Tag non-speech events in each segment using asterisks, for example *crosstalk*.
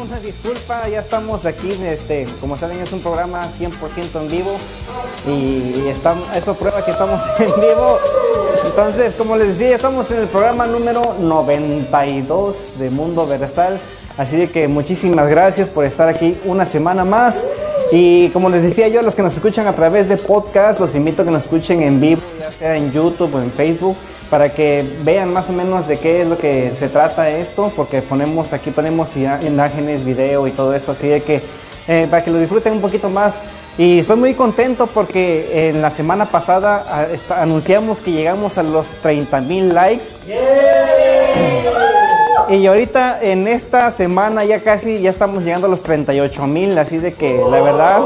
una disculpa, ya estamos aquí, este, como saben es un programa 100% en vivo y estamos, eso prueba que estamos *laughs* en vivo. Entonces, como les decía, estamos en el programa número 92 de Mundo Versal, así de que muchísimas gracias por estar aquí una semana más. Y como les decía yo, a los que nos escuchan a través de podcast, los invito a que nos escuchen en vivo, ya sea en YouTube o en Facebook para que vean más o menos de qué es lo que se trata esto, porque ponemos aquí ponemos imágenes, video y todo eso, así de que eh, para que lo disfruten un poquito más. Y estoy muy contento porque en la semana pasada ah, anunciamos que llegamos a los 30 mil likes. Y ahorita en esta semana ya casi ya estamos llegando a los 38 mil, así de que la verdad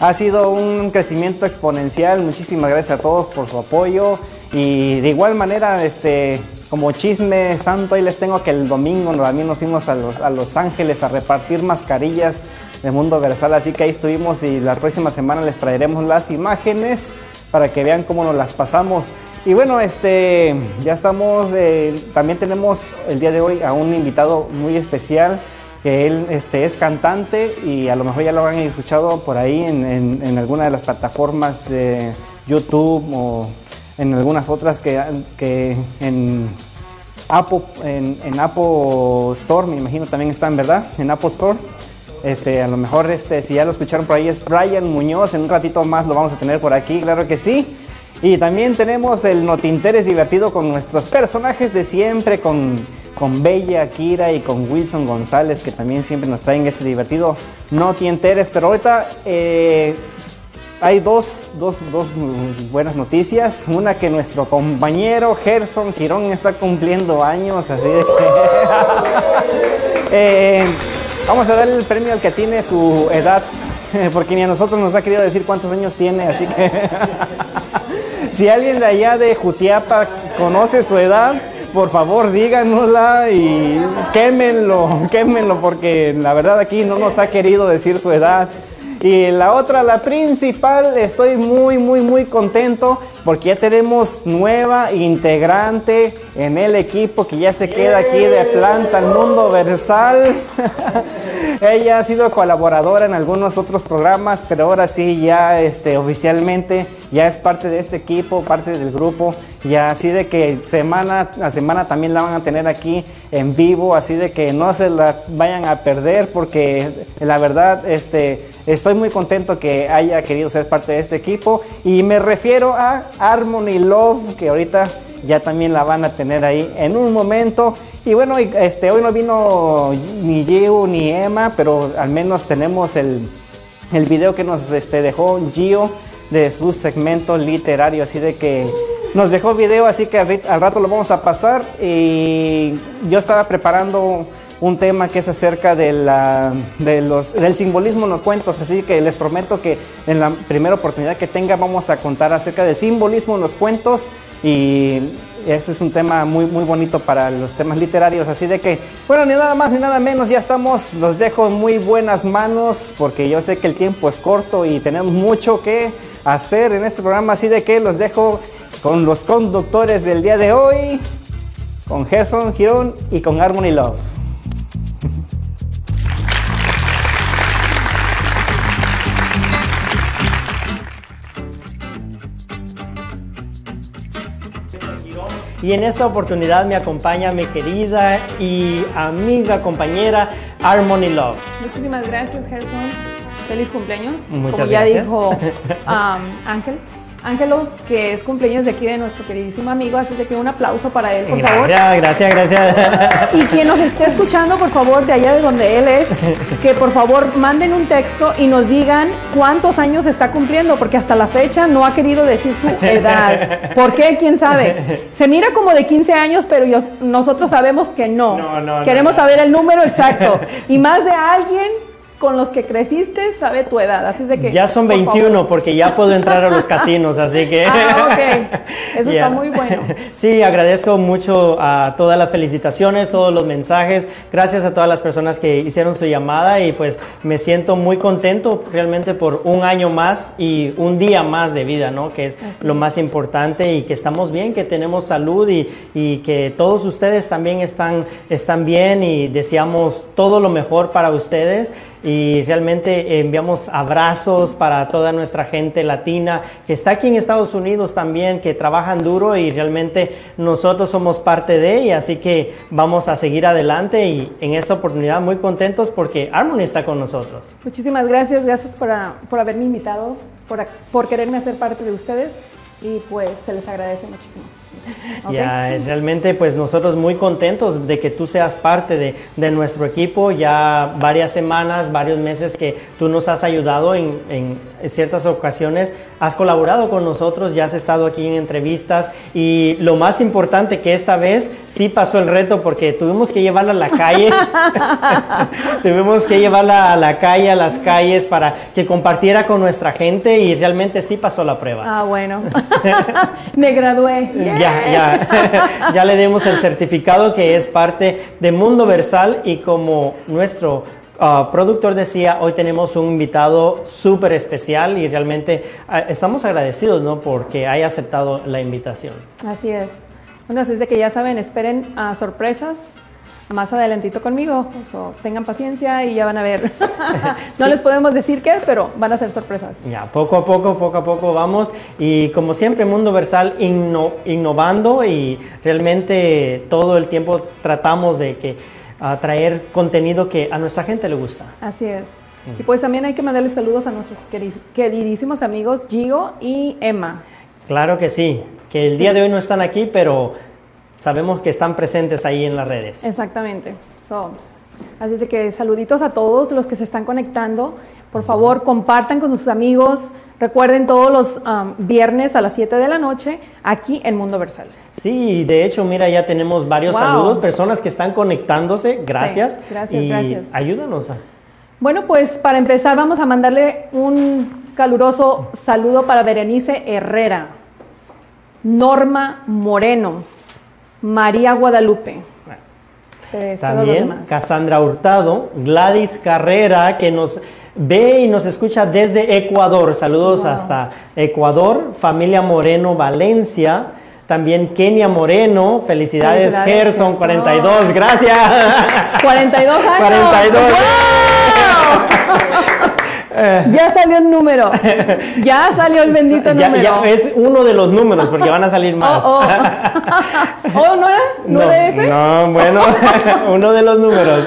ha sido un crecimiento exponencial. Muchísimas gracias a todos por su apoyo. Y de igual manera, este, como chisme santo, ahí les tengo que el domingo también nos fuimos a Los, a los Ángeles a repartir mascarillas de Mundo Versal, así que ahí estuvimos y la próxima semana les traeremos las imágenes para que vean cómo nos las pasamos. Y bueno, este, ya estamos, eh, también tenemos el día de hoy a un invitado muy especial, que él este, es cantante y a lo mejor ya lo han escuchado por ahí en, en alguna de las plataformas YouTube o en algunas otras que, que en Apple, en, Apple Store, me imagino también están, ¿verdad? En Apple Store. Este, a lo mejor este, si ya lo escucharon por ahí es Brian Muñoz, en un ratito más lo vamos a tener por aquí, claro que sí. Y también tenemos el Notinteres divertido con nuestros personajes de siempre, con, con Bella, Kira y con Wilson González, que también siempre nos traen ese divertido Notinteres. Pero ahorita eh, hay dos, dos, dos, buenas noticias. Una que nuestro compañero Gerson Girón está cumpliendo años, así de que... *laughs* Eh, vamos a darle el premio al que tiene su edad, *laughs* porque ni a nosotros nos ha querido decir cuántos años tiene, así que... *laughs* si alguien de allá de Jutiapa conoce su edad, por favor díganosla y quémenlo, *laughs* quémenlo, porque la verdad aquí no nos ha querido decir su edad. Y la otra, la principal, estoy muy, muy, muy contento porque ya tenemos nueva integrante en el equipo que ya se queda aquí de planta al mundo versal. *laughs* Ella ha sido colaboradora en algunos otros programas, pero ahora sí ya este, oficialmente ya es parte de este equipo, parte del grupo. Ya así de que semana a semana también la van a tener aquí en vivo, así de que no se la vayan a perder porque la verdad este, estoy muy contento que haya querido ser parte de este equipo y me refiero a Harmony Love que ahorita ya también la van a tener ahí en un momento. Y bueno, este, hoy no vino ni Gio ni Emma, pero al menos tenemos el, el video que nos este, dejó Gio de su segmento literario, así de que nos dejó video, así que al, rato lo vamos a pasar. Y yo estaba preparando un tema que es acerca de los, del simbolismo en los cuentos, así que les prometo que en la primera oportunidad que tenga vamos a contar acerca del simbolismo en los cuentos y ese es un tema muy, muy bonito para los temas literarios. Así de que, bueno, ni nada más ni nada menos, ya estamos, los dejo en muy buenas manos porque yo sé que el tiempo es corto y tenemos mucho que hacer en este programa. Así de que los dejo con los conductores del día de hoy, con Gerson Girón y con Harmony Love. Y en esta oportunidad me acompaña mi querida y amiga compañera Harmony Love. Muchísimas gracias, Gerson. Feliz cumpleaños. Muchas Como ya dijo *laughs* Ángel. Ángelo, que es cumpleaños de aquí de nuestro queridísimo amigo, así que un aplauso para él, por favor. Gracias, gracias. Y quien nos esté escuchando, por favor, de allá de donde él es, que por favor manden un texto y nos digan cuántos años está cumpliendo, porque hasta la fecha no ha querido decir su edad. ¿Por qué? ¿Quién sabe? Se mira como de 15 años, pero nosotros sabemos que no. no, no Queremos saber el número exacto. Y más de alguien con los que creciste sabe tu edad, así de que... Ya son por 21 favor. porque ya puedo entrar a los *laughs* casinos, así que... Ah, ok. Eso Ya. está muy bueno. Sí, agradezco mucho a todas las felicitaciones, todos los mensajes. Gracias a todas las personas que hicieron su llamada y pues me siento muy contento realmente por un año más y un día más de vida, ¿no? Que es lo más importante y que estamos bien, que tenemos salud y, y que todos ustedes también están, están bien y deseamos todo lo mejor para ustedes y realmente enviamos abrazos para toda nuestra gente latina que está aquí en Estados Unidos también, que trabajan duro y realmente nosotros somos parte de ella, así que vamos a seguir adelante y en esta oportunidad muy contentos porque Harmony está con nosotros. Muchísimas gracias, gracias por, por haberme invitado, por, ac- por quererme hacer parte de ustedes y pues se les agradece muchísimo. ¿Ok? Ya, realmente pues nosotros muy contentos de que tú seas parte de, de nuestro equipo, ya varias semanas, varios meses que tú nos has ayudado en, en ciertas ocasiones, has colaborado con nosotros, ya has estado aquí en entrevistas y lo más importante que esta vez sí pasó el reto porque tuvimos que llevarla a la calle, *laughs* tuvimos que llevarla a la calle, a las calles para que compartiera con nuestra gente y realmente sí pasó la prueba. Ah, bueno. *laughs* me gradué. Ya, ya, *laughs* ya le dimos el certificado que es parte de Mundo Versal y como nuestro ah, productor decía, hoy tenemos un invitado súper especial y realmente ah, estamos agradecidos ¿no? porque haya aceptado la invitación. Así es. Bueno, así es de que ya saben, esperen a sorpresas más adelantito conmigo. So, tengan paciencia y ya van a ver. *laughs* no Sí. les podemos decir qué, pero van a ser sorpresas. Ya, poco a poco, poco a poco vamos y como siempre Mundo Versal inno- innovando y realmente todo el tiempo tratamos de que ah, traer contenido que a nuestra gente le gusta. Así es. Y pues también hay que mandarles saludos a nuestros queri- queridísimos amigos Gio y Emma. Claro que sí, que el día de hoy no están aquí, pero sabemos que están presentes ahí en las redes. Exactamente. So, así es que saluditos a todos los que se están conectando. Por favor, compartan con sus amigos. Recuerden todos los um, viernes a las 7 de la noche aquí en Mundo Versal. Sí, de hecho, mira, ya tenemos varios Wow. saludos, personas que están conectándose, gracias. gracias, y gracias. Ayúdanos. a- Bueno, pues para empezar vamos a mandarle un caluroso saludo para Berenice Herrera, Norma Moreno, María Guadalupe. Eh, También. Cassandra Hurtado, Gladys Carrera, que nos ve y nos escucha desde Ecuador. Saludos Wow. hasta Ecuador, familia Moreno Valencia. También Kenia Moreno, felicidades, Felicidades, Gerson Gerson. 42, gracias. 42 años. 42. ¡Wow! ya salió el número. Ya salió el bendito número. ya es uno de los números porque van a salir más. Oh, oh. *laughs* Oh, ¿no era? ¿No, era ese? no, bueno, *laughs* uno de los números.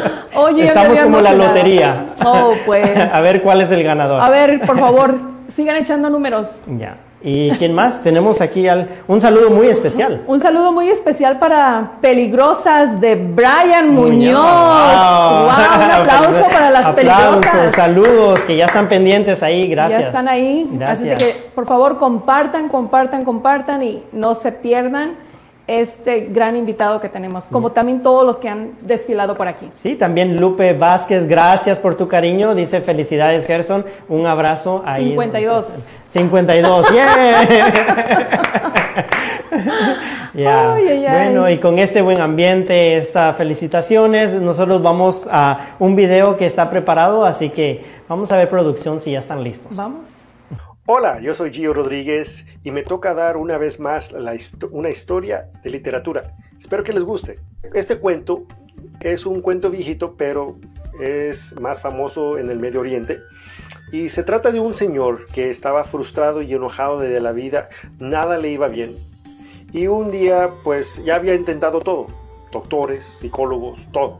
Me Estamos como la lotería. Oh, pues. *laughs* A ver cuál es el ganador. A ver, por favor, sigan echando números. Ya. ¿Y quién más? Tenemos aquí al- un saludo muy especial. Un saludo muy especial para Peligrosas de Brian Muñoz. Wow. Wow, un *laughs* aplauso para las Aplausos, Peligrosas. saludos, que ya están pendientes ahí, gracias. Ya están ahí. Así Gracias. de que, por favor, compartan, compartan, compartan y no se pierdan este gran invitado que tenemos, como también todos los que han desfilado por aquí. Sí, también Lupe Vázquez, gracias por tu cariño. Dice felicidades, Gerson. Un abrazo ahí. 52. 52, yeah. *laughs* Ya. Ay, ay, ay. Bueno, y con este buen ambiente, estas felicitaciones, nosotros vamos a un video que está preparado, así que vamos a ver producción si ya están listos. Vamos. Hola, yo soy Gio Rodríguez y me toca dar una vez más una historia de literatura. Espero que les guste. Este cuento es un cuento viejito, pero es más famoso en el Medio Oriente. Y se trata de un señor que estaba frustrado y enojado de la vida, nada le iba bien. Y un día, pues ya había intentado todo, doctores, psicólogos, todo.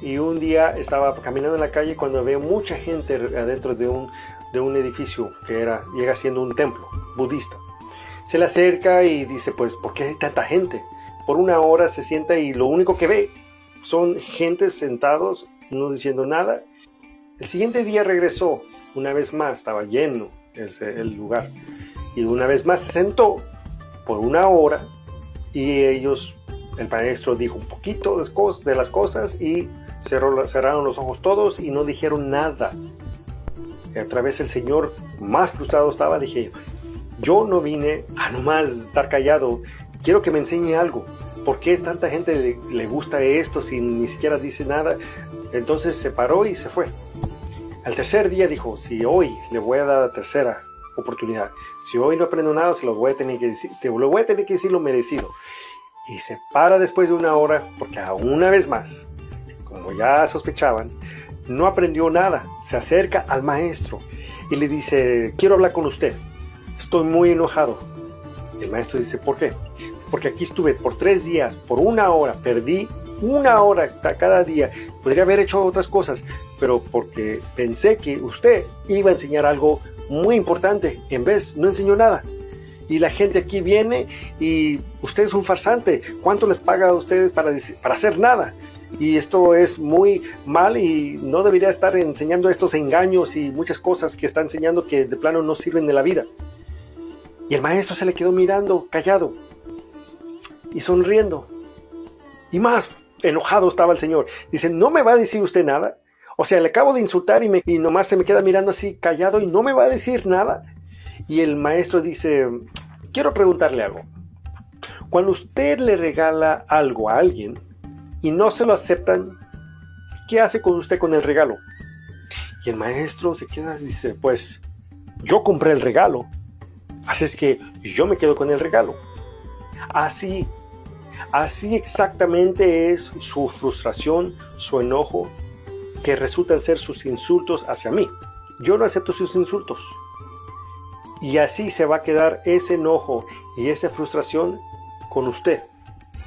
Y un día estaba caminando en la calle cuando ve mucha gente adentro de un, de un edificio que era, llega siendo un templo budista. Se le acerca y dice, pues, ¿por qué hay tanta gente? Por una hora se sienta y lo único que ve son gente sentados, no diciendo nada. El siguiente día regresó, una vez más, estaba lleno ese- el lugar. Y una vez más se sentó por una hora y ellos, el maestro dijo un poquito de las cosas y cerraron los ojos todos y no dijeron nada. Otra vez el Señor más frustrado estaba, dije, yo no vine a nomás estar callado, quiero que me enseñe algo. ¿Por qué tanta gente le, le gusta esto si ni siquiera dice nada? Entonces se paró y se fue. Al tercer día dijo, si hoy le voy a dar la tercera oportunidad, si hoy no aprendo nada, se lo voy a tener que decir, te lo voy a tener que decir lo merecido. Y se para después de una hora, porque a una vez más, como ya sospechaban, no aprendió nada. Se acerca al maestro y le dice, quiero hablar con usted. Estoy muy enojado. El maestro dice, ¿por qué? Porque aquí estuve por tres días, por una hora, perdí una hora cada día. Podría haber hecho otras cosas, pero porque pensé que usted iba a enseñar algo muy importante. En vez, no enseñó nada. Y la gente aquí viene y usted es un farsante. ¿Cuánto les paga a ustedes para, para hacer nada? Y esto es muy mal y no debería estar enseñando estos engaños y muchas cosas que está enseñando que de plano no sirven de la vida. Y el maestro se le quedó mirando, callado y sonriendo. Y más enojado estaba el señor. Dice, ¿no me va a decir usted nada? O sea, le acabo de insultar y, me, y nomás se me queda mirando así callado y no me va a decir nada. Y el maestro dice, quiero preguntarle algo. Cuando usted le regala algo a alguien y no se lo aceptan, ¿qué hace con usted con el regalo? Y el maestro se queda y dice, pues yo compré el regalo, así es que yo me quedo con el regalo. Así, así exactamente es su frustración, su enojo, que resultan ser sus insultos hacia mí. Yo no acepto sus insultos. Y así se va a quedar ese enojo y esa frustración con usted.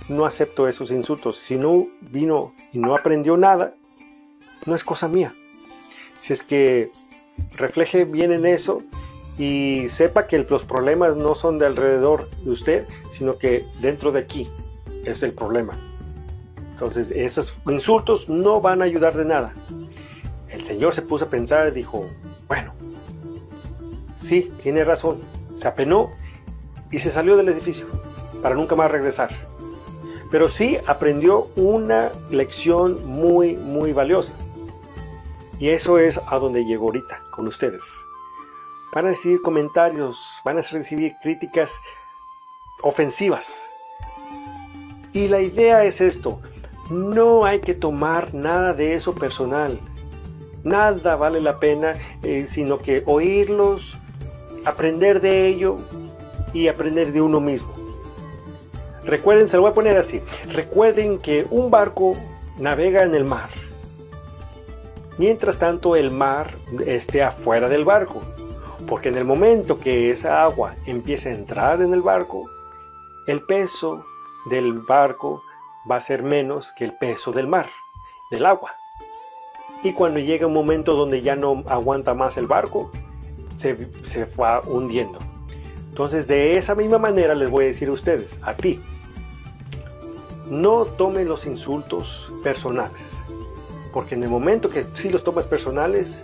No acepto esos insultos. Si no vino y no aprendió nada, no es cosa mía. Si es que refleje bien en eso y sepa que los problemas no son de alrededor de usted, sino que dentro de aquí es el problema. Entonces, esos insultos no van a ayudar de nada. El Señor se puso a pensar y dijo, bueno, sí, tiene razón. Se apenó y se salió del edificio para nunca más regresar. Pero sí aprendió una lección muy, muy valiosa. Y eso es a donde llegó ahorita con ustedes. Van a recibir comentarios, van a recibir críticas ofensivas. Y la idea es esto, no hay que tomar nada de eso personal. Nada vale la pena, eh, sino que oírlos, aprender de ello y aprender de uno mismo. Recuerden, se lo voy a poner así, recuerden que un barco navega en el mar. Mientras tanto el mar esté afuera del barco. Porque en el momento que esa agua empiece a entrar en el barco, el peso del barco va a ser menos que el peso del mar, del agua. Y cuando llega un momento donde ya no aguanta más el barco, se, se va hundiendo. Entonces de esa misma manera les voy a decir a ustedes, a ti, no tomen los insultos personales. Porque en el momento que sí los tomas personales,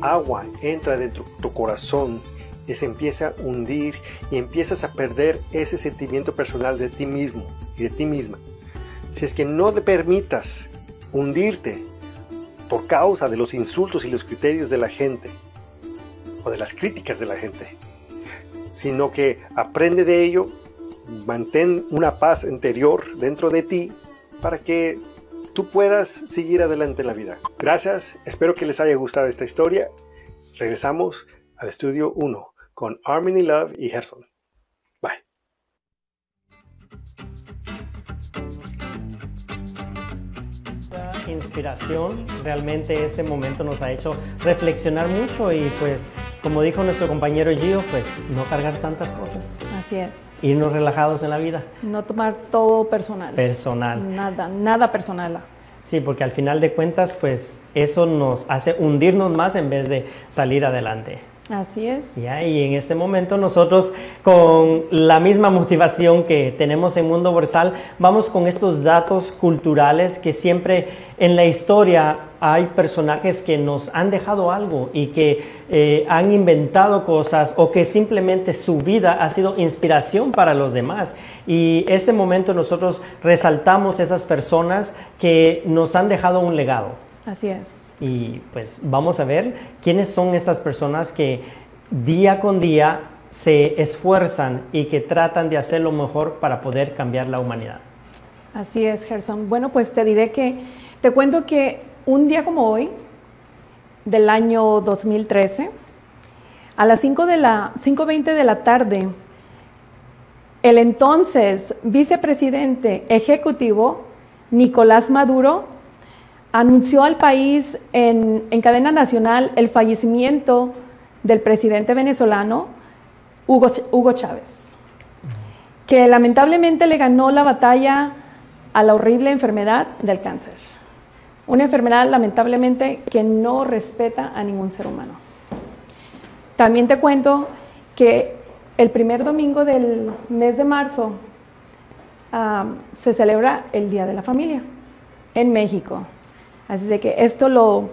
agua entra dentro de tu corazón y se empieza a hundir y empiezas a perder ese sentimiento personal de ti mismo y de ti misma. Si es que no te permitas hundirte por causa de los insultos y los criterios de la gente o de las críticas de la gente, sino que aprende de ello, mantén una paz interior dentro de ti para que tú puedas seguir adelante en la vida. Gracias, espero que les haya gustado esta historia. Regresamos al estudio 1 con Harmony Love y Gerson. Bye. inspiración. Realmente este momento nos ha hecho reflexionar mucho y pues como dijo nuestro compañero Gio, pues no cargar tantas cosas, Así es. Irnos relajados en la vida No tomar todo personal. personal. Nada, nada personal. Sí, porque al final de cuentas pues eso nos hace hundirnos más en vez de salir adelante. Así es. Ya, y en este momento nosotros con la misma motivación que tenemos en Mundo Borsal, vamos con estos datos culturales que siempre en la historia hay personajes que nos han dejado algo y que eh, han inventado cosas o que simplemente su vida ha sido inspiración para los demás. Y este momento nosotros resaltamos esas personas que nos han dejado un legado. Así es. Y pues vamos a ver quiénes son estas personas que día con día se esfuerzan y que tratan de hacer lo mejor para poder cambiar la humanidad. Así es, Gerson. Bueno, pues te diré que, te cuento que un día como hoy, del año 2013, a las 5 de la 5.20 de la tarde, el entonces vicepresidente ejecutivo Nicolás Maduro anunció al país en, en, cadena nacional el fallecimiento del presidente venezolano Hugo, Hugo Chávez, que lamentablemente le ganó la batalla a la horrible enfermedad del cáncer. Una enfermedad lamentablemente que no respeta a ningún ser humano. También te cuento que el primer domingo del mes de marzo um, se celebra el Día de la Familia en México. Así de que esto lo,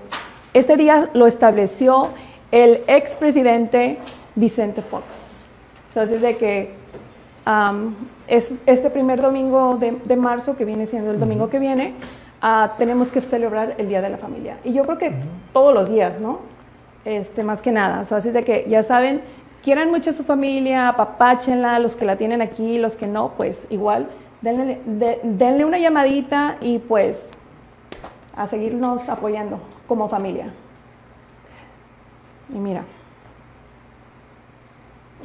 este día lo estableció el expresidente Vicente Fox. así de que um, es este primer domingo de, de, marzo, que viene siendo el domingo que viene, uh, tenemos que celebrar el Día de la Familia. Y yo creo que todos los días, ¿no? Este, más que nada. así de que ya saben, quieran mucho a su familia, apapáchenla, los que la tienen aquí, los que no, pues igual, denle, de, denle una llamadita y pues a seguirnos apoyando como familia. Y mira.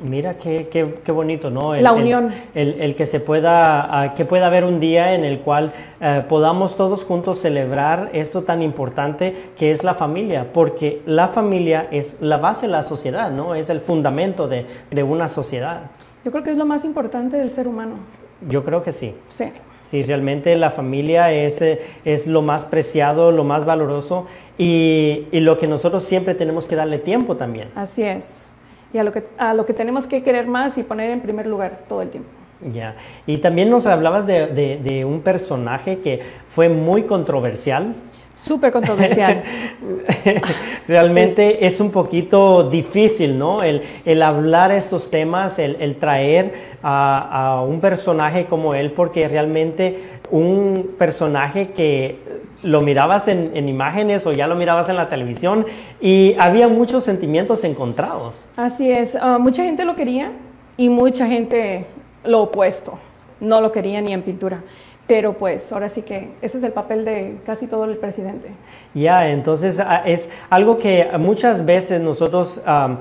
Mira qué, qué, qué, bonito, ¿no? El, la unión. El, el, que se pueda, uh, que pueda haber un día en el cual uh, podamos todos juntos celebrar esto tan importante que es la familia, porque la familia es la base de la sociedad, ¿no? Es el fundamento de, de una sociedad. Yo creo que es lo más importante del ser humano. Yo creo que sí. Sí. Sí, realmente la familia es, es lo más preciado, lo más valoroso y, y lo que nosotros siempre tenemos que darle tiempo también. Así es y a lo, que, a lo que tenemos que querer más y poner en primer lugar todo el tiempo. Ya, y también nos hablabas de, de, de un personaje que fue muy controversial. Súper controversial. *laughs* Realmente es un poquito difícil, ¿no? El, el hablar estos temas, el, el traer a, a, un personaje como él, porque realmente un personaje que lo mirabas en, en, imágenes o ya lo mirabas en la televisión y había muchos sentimientos encontrados. Así es, uh, mucha gente lo quería y mucha gente lo opuesto, no lo quería ni en pintura. Pero pues ahora sí que ese es el papel de casi todo el presidente. Ya, entonces es algo que muchas veces nosotros, um,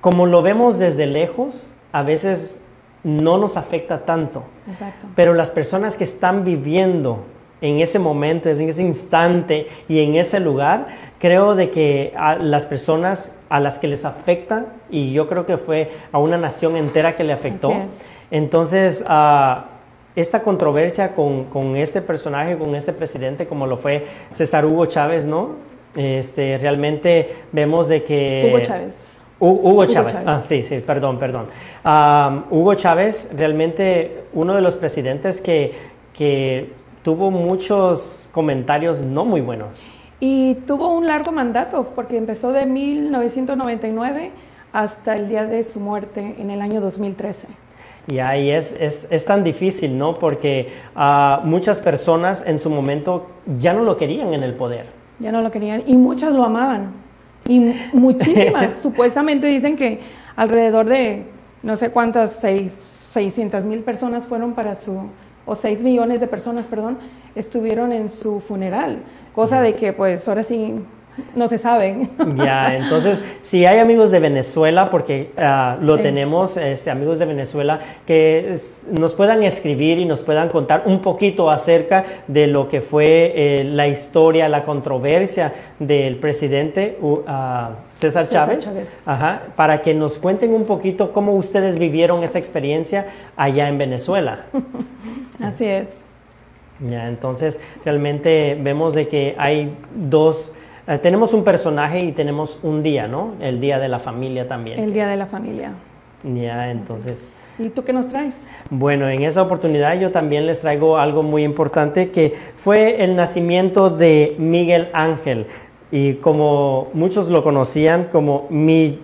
como lo vemos desde lejos, a veces no nos afecta tanto. Exacto. Pero las personas que están viviendo en ese momento, en ese instante y en ese lugar, creo de que a las personas a las que les afecta, y yo creo que fue a una nación entera que le afectó, entonces uh, esta controversia con, con, este personaje, con este presidente, como lo fue César Hugo Chávez, ¿no? Este, realmente vemos de que... Hugo Chávez. Hugo, Chávez. Hugo Chávez. Ah, sí, sí, perdón, perdón. Um, Hugo Chávez, realmente uno de los presidentes que, que tuvo muchos comentarios no muy buenos. Y tuvo un largo mandato, porque empezó de 1999 hasta el día de su muerte en el año 2013. Y ahí es, es, es tan difícil, ¿no? Porque uh, muchas personas en su momento ya no lo querían en el poder. Ya no lo querían y muchas lo amaban. Y *laughs* muchísimas, supuestamente dicen que alrededor de no sé cuántas, seis, 600 mil personas fueron para su, o 6 millones de personas, perdón, estuvieron en su funeral. Cosa de que pues ahora sí no se sabe. Ya, entonces, si hay amigos de Venezuela, porque uh, lo sí. tenemos, este, amigos de Venezuela, que es, nos puedan escribir y nos puedan contar un poquito acerca de lo que fue eh, la historia, la controversia del presidente uh, César Chávez, César Chávez. Ajá, para que nos cuenten un poquito cómo ustedes vivieron esa experiencia allá en Venezuela. *laughs* Así es. Ya, entonces, realmente vemos de que hay dos Uh, tenemos un personaje y tenemos un día, ¿no? El día de la familia también. El día de la familia. Ya, entonces. ¿Y tú qué nos traes? Bueno, en esa oportunidad yo también les traigo algo muy importante que fue el nacimiento de Miguel Ángel. Y como muchos lo conocían como Mi,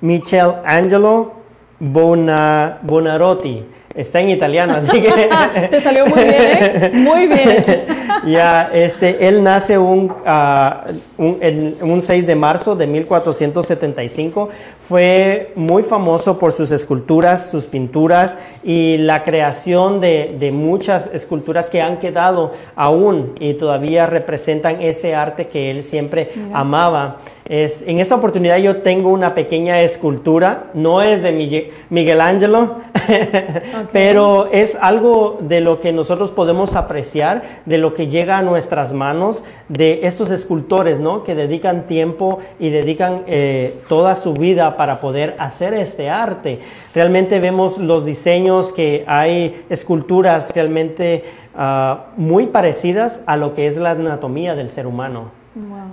Michelangelo Bona, Bonarotti. Está en italiano, así que... *laughs* Te salió muy bien, ¿eh? Muy bien. *laughs* ya, este, él nace un, ah, un, en, un 6 de marzo de 1475. Fue muy famoso por sus esculturas, sus pinturas y la creación de, de muchas esculturas que han quedado aún y todavía representan ese arte que él siempre amaba. Es, en esta oportunidad yo tengo una pequeña escultura, no es de Miguel Ángelo, *laughs* pero es algo de lo que nosotros podemos apreciar, de lo que llega a nuestras manos, de estos escultores, ¿no? Que dedican tiempo y dedican eh, toda su vida para poder hacer este arte. Realmente vemos los diseños que hay esculturas realmente uh, muy parecidas a lo que es la anatomía del ser humano.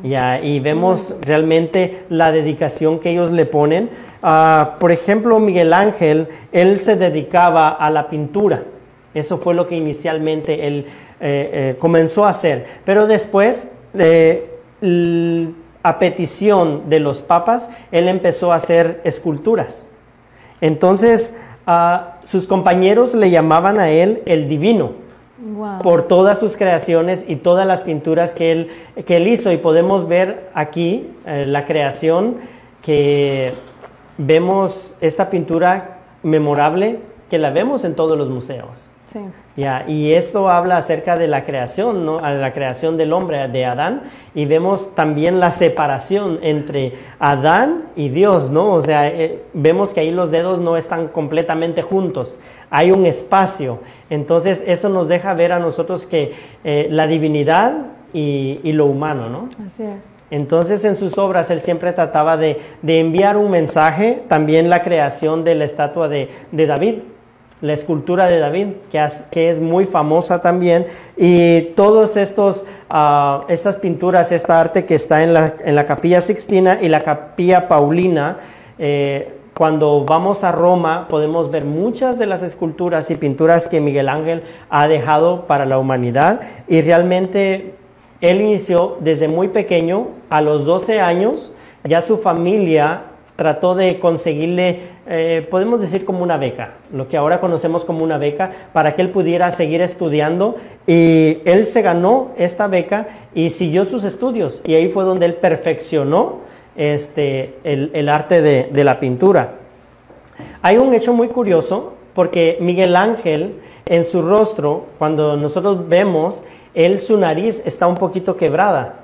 Ya, y vemos realmente la dedicación que ellos le ponen. Ah, por ejemplo, Miguel Ángel, él se dedicaba a la pintura. Eso fue lo que inicialmente él eh, eh, comenzó a hacer. Pero después, eh, a petición de los papas, él empezó a hacer esculturas. Entonces, ah, sus compañeros le llamaban a él el divino por todas sus creaciones y todas las pinturas que él, que él hizo. Y podemos ver aquí eh, la creación que vemos esta pintura memorable que la vemos en todos los museos. Ya, y esto habla acerca de la creación, ¿no? la creación del hombre, de Adán, y vemos también la separación entre Adán y Dios, ¿no? O sea, eh, vemos que ahí los dedos no están completamente juntos, hay un espacio. Entonces, eso nos deja ver a nosotros que eh, la divinidad y, lo humano, ¿no? Así es. Entonces en sus obras él siempre trataba de, enviar un mensaje, también la creación de la estatua de, de David, la escultura de David, que, que es muy famosa también, y todas uh, estas pinturas, esta arte que está en la, en la capilla Sixtina y la capilla Paulina, eh, cuando vamos a Roma podemos ver muchas de las esculturas y pinturas que Miguel Ángel ha dejado para la humanidad. Y realmente él inició desde muy pequeño, a los 12 años, ya su familia trató de conseguirle, eh, podemos decir como una beca, lo que ahora conocemos como una beca, para que él pudiera seguir estudiando. Y él se ganó esta beca y siguió sus estudios. Y ahí fue donde él perfeccionó este, el, arte de, de la pintura. Hay un hecho muy curioso, porque Miguel Ángel, en su rostro, cuando nosotros vemos, él, su nariz está un poquito quebrada.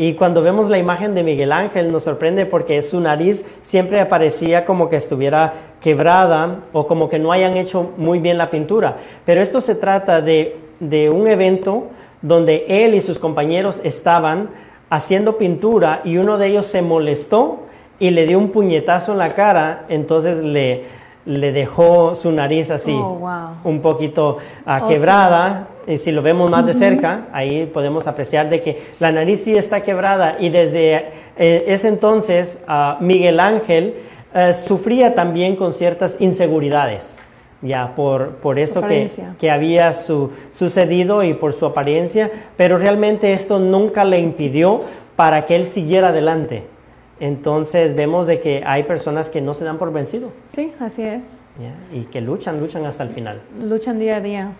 Y cuando vemos la imagen de Miguel Ángel nos sorprende porque su nariz siempre aparecía como que estuviera quebrada o como que no hayan hecho muy bien la pintura. Pero esto se trata de, de un evento donde él y sus compañeros estaban haciendo pintura y uno de ellos se molestó y le dio un puñetazo en la cara, entonces le, le dejó su nariz así, oh, un poquito uh, quebrada. Y si lo vemos más de cerca, ahí podemos apreciar de que la nariz sí está quebrada. Y desde eh, ese entonces, uh, Miguel Ángel uh, sufría también con ciertas inseguridades. Ya, por, por esto que, que, había su, sucedido y por su apariencia, pero realmente esto nunca le impidió para que él siguiera adelante. Entonces vemos de que hay personas que no se dan por vencido. Sí, así es. Y que luchan, luchan hasta el final. Luchan día a día.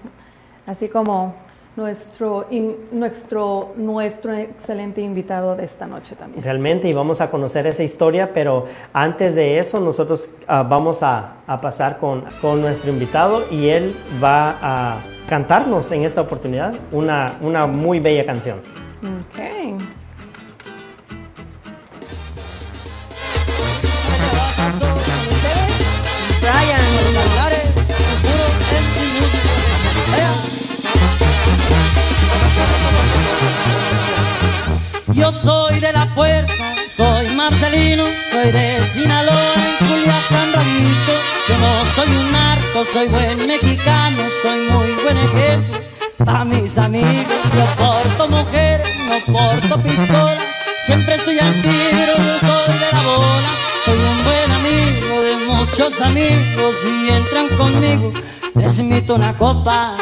Así como nuestro, nuestro, nuestro excelente invitado de esta noche también. Realmente, y vamos a conocer esa historia, pero antes de eso nosotros uh, vamos a, a, pasar con, con nuestro invitado y él va a cantarnos en esta oportunidad una, una muy bella canción. Okay. Yo soy de la puerta, soy Marcelino, soy de Sinaloa, en Culiacán Rabito. Yo no soy un narco, soy buen mexicano, soy muy buen ejemplo para mis amigos. Yo porto mujeres, no porto pistola, siempre estoy al tiro, yo soy de la bola, soy un buen amigo de muchos amigos y entran conmigo, les invito una copa.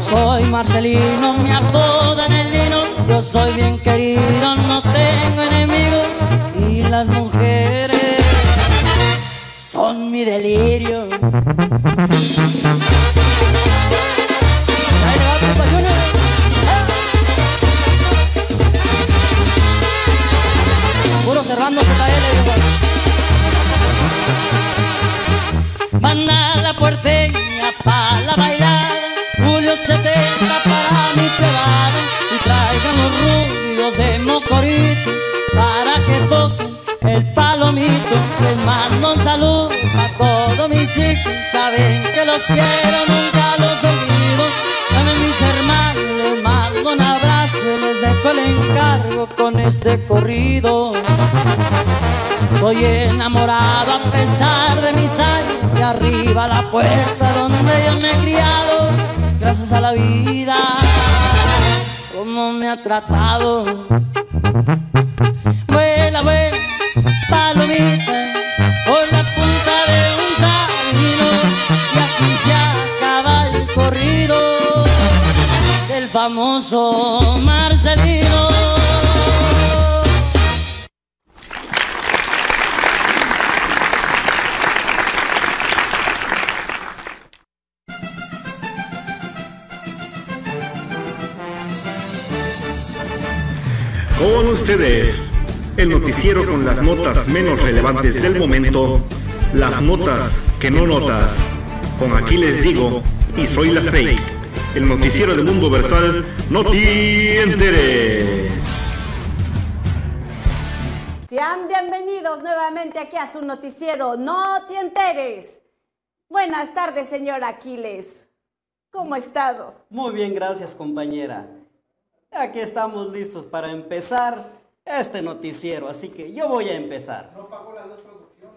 Soy Marcelino, me apodan el lino, yo soy bien querido, no tengo enemigos y las mujeres son mi delirio. Junior. Puro cerrando ZL, igual. Van a la puerteña Julio 70 para mi privada, y traigan los rubios de Mocorito para que toquen el palomito. Les mando un saludo a todos mis hijos, saben que los quiero, nunca los olvido. También mis hermanos, les mando un abrazo y les dejo el encargo con este corrido. Soy enamorado a pesar de mis años y arriba la puerta donde yo me he criado. Gracias a la vida, como me ha tratado. Vuela, vuela, palomita, por la punta de un salino y aquí se acaba el corrido del famoso Marcelino. Ustedes, el noticiero con las notas menos relevantes del momento, las notas que no notas. Con aquí les digo, y soy la fake, el noticiero del mundo versal, no te enteres. Sean bienvenidos nuevamente aquí a su noticiero, no te enteres. Buenas tardes, señor Aquiles. ¿Cómo ha estado? Muy bien, gracias compañera. Aquí estamos listos para empezar este noticiero, así que yo voy a empezar.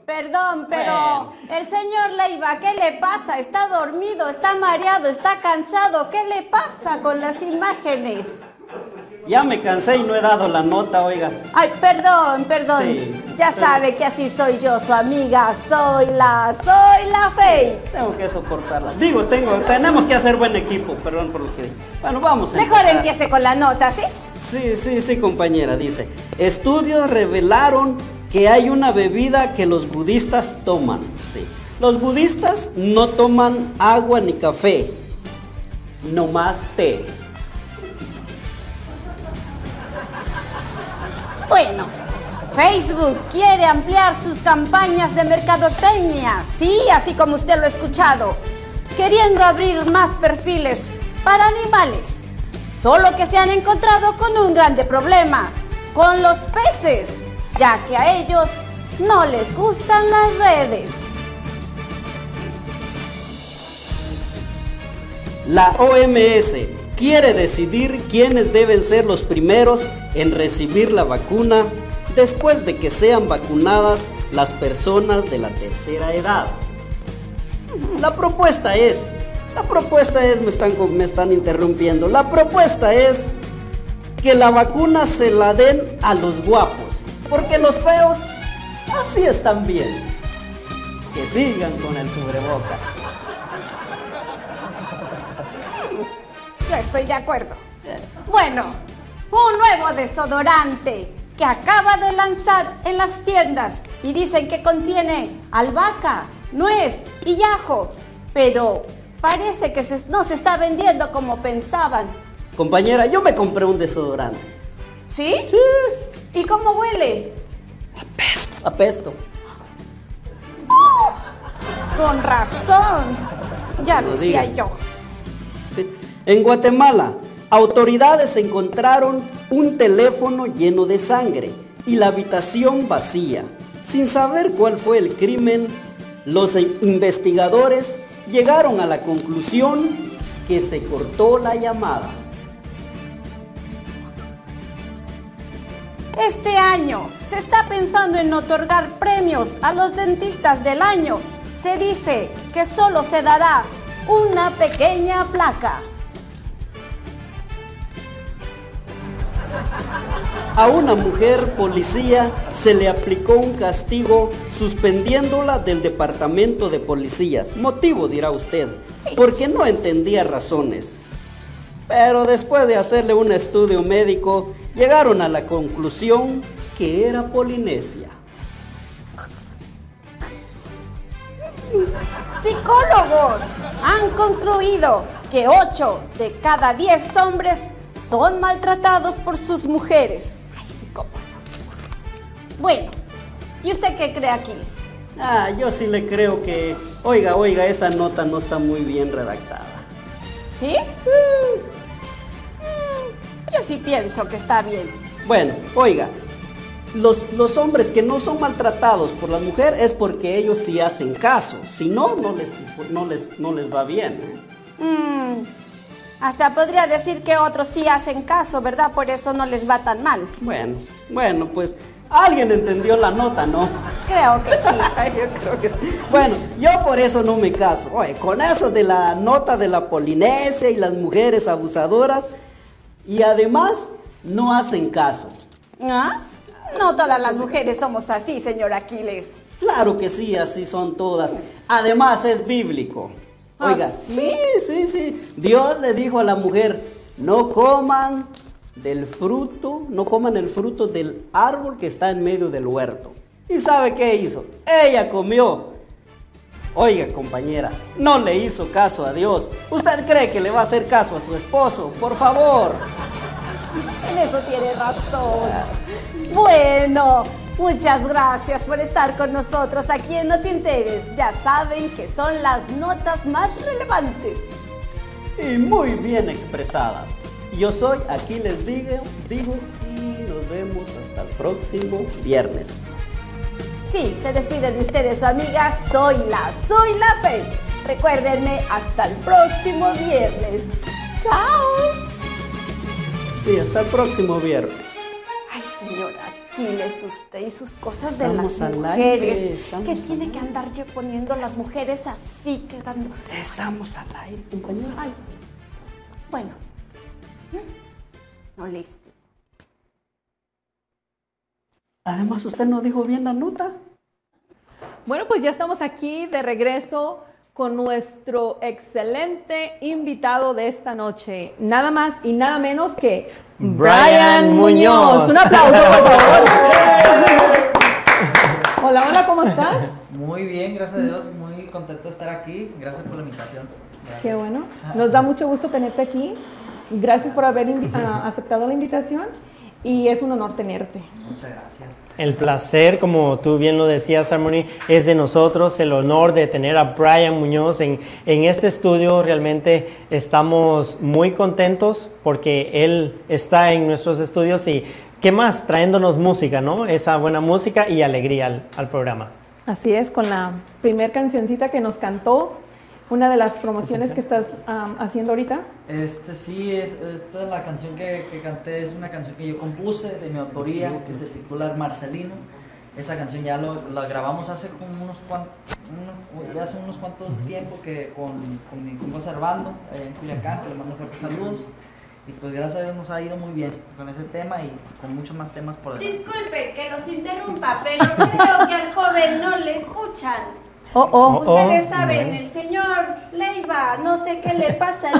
Perdón, pero el señor Leiva, ¿qué le pasa? ¿Está dormido? ¿Está mareado? ¿Está cansado? ¿Qué le pasa con las imágenes? Ya me cansé y no he dado la nota, oiga. Ay, perdón, perdón. Sí, ya sabe que así soy yo, su amiga. Soy la, soy la Fey. Tengo que soportarla. Digo, tengo, tenemos que hacer buen equipo, perdón por lo que... Bueno, vamos a Mejor empezar. empiece con la nota, ¿sí? Sí, sí, sí, compañera, dice. Estudios revelaron que hay una bebida que los budistas toman. Sí. Los budistas no toman agua ni café, no más té. Bueno, Facebook quiere ampliar sus campañas de mercadotecnia. Sí, así como usted lo ha escuchado. Queriendo abrir más perfiles para animales. Solo que se han encontrado con un grande problema. Con los peces. Ya que a ellos no les gustan las redes. La OMS quiere decidir quiénes deben ser los primeros en recibir la vacuna después de que sean vacunadas las personas de la tercera edad. La propuesta es, la propuesta es, me están, me están interrumpiendo, la propuesta es que la vacuna se la den a los guapos, porque los feos así están bien. Que sigan con el cubrebocas. Yo estoy de acuerdo. Bueno, un nuevo desodorante que acaba de lanzar en las tiendas y dicen que contiene albahaca, nuez y ajo, pero parece que se- no se está vendiendo como pensaban. Compañera, yo me compré un desodorante. ¿Sí? Sí. ¿Y cómo huele? Apesto. Con razón. Ya Lo decía digo. yo. En Guatemala, autoridades encontraron un teléfono lleno de sangre y la habitación vacía. Sin saber cuál fue el crimen, los in- investigadores llegaron a la conclusión que se cortó la llamada. Este año se está pensando en otorgar premios a los dentistas del año. Se dice que solo se dará una pequeña placa. A una mujer policía se le aplicó un castigo suspendiéndola del departamento de policías. Motivo, dirá usted, porque no entendía razones. Pero después de hacerle un estudio médico, llegaron a la conclusión que era Polinesia. Psicólogos han concluido que 8 de cada 10 hombres son maltratados por sus mujeres. Ay, psicólogo. Bueno, ¿y usted qué cree, Aquiles? Ah, yo sí le creo que, oiga, oiga, esa nota no está muy bien redactada. ¿Sí? Mm, Yo sí pienso que está bien. Bueno, oiga, los, los hombres que no son maltratados por la mujer es porque ellos sí hacen caso. Si no, no les, no les, no les va bien. ¿eh? Mm, hasta podría decir que otros sí hacen caso, ¿verdad? Por eso no les va tan mal. Bueno, bueno, pues alguien entendió la nota, ¿no? Creo que sí. *laughs* Yo creo que- Bueno, yo por eso no me caso. Oye, con eso de la nota de la Polinesia y las mujeres abusadoras, y además no hacen caso. ¿Ah? No todas las mujeres somos así, señor Aquiles. Claro que sí, así son todas. Además es bíblico. ¿Ah, Oiga, sí? sí, sí, sí. Dios le dijo a la mujer, no coman del fruto, no coman el fruto del árbol que está en medio del huerto. ¿Y sabe qué hizo? Ella comió. Oiga, compañera, no le hizo caso a Dios. ¿Usted cree que le va a hacer caso a su esposo? Por favor. En eso tiene razón. Bueno, muchas gracias por estar con nosotros aquí en No Te Enteres. Ya saben que son las notas más relevantes. Y muy bien expresadas. Yo soy, aquí les digo, digo, y nos vemos hasta el próximo viernes. Sí, se despide de ustedes su amiga Zoila. Soy la Fe. Recuérdenme hasta el próximo viernes. ¡Chao! Y hasta el próximo viernes. Ay, señora Aquiles, usted y sus cosas Estamos de las mujeres. aire, estamos que tiene que andar yo poniendo las mujeres así, quedando. Estamos al aire, compañero. Ay, bueno. ¿Mm? No listo. Además, usted no dijo bien la nota. Bueno, pues ya estamos aquí de regreso con nuestro excelente invitado de esta noche. Nada más y nada menos que Brian Muñoz. Un aplauso, por favor. *laughs* Hola, hola, ¿cómo estás? Muy bien, gracias a Dios, muy contento de estar aquí. Gracias por la invitación. Gracias. Qué bueno. Nos da mucho gusto tenerte aquí. Gracias por haber *laughs* aceptado la invitación y es un honor tenerte. Muchas gracias. El placer, como tú bien lo decías, Harmony, es de nosotros. El honor de tener a Brian Muñoz en, en este estudio. Realmente estamos muy contentos porque él está en nuestros estudios y, ¿qué más? Trayéndonos música, ¿no? Esa buena música y alegría al, al programa. Así es, con la primer cancioncita que nos cantó, una de las promociones que estás haciendo ahorita. Este sí, es, esta es la canción que, que canté, es una canción que yo compuse de mi autoría, que se titula Marcelino. Esa canción ya lo, la grabamos hace como unos cuantos, ya hace unos cuantos tiempo que con, con mi compa Servando, allá en Culiacán, que le mando fuertes saludos. Y pues gracias a Dios nos ha ido muy bien con ese tema y con muchos más temas por delante. Disculpe que los interrumpa, pero creo que al joven no le escuchan. Oh, oh. Oh, Ustedes oh, saben, bueno. el señor Leiva, no sé qué le pasa.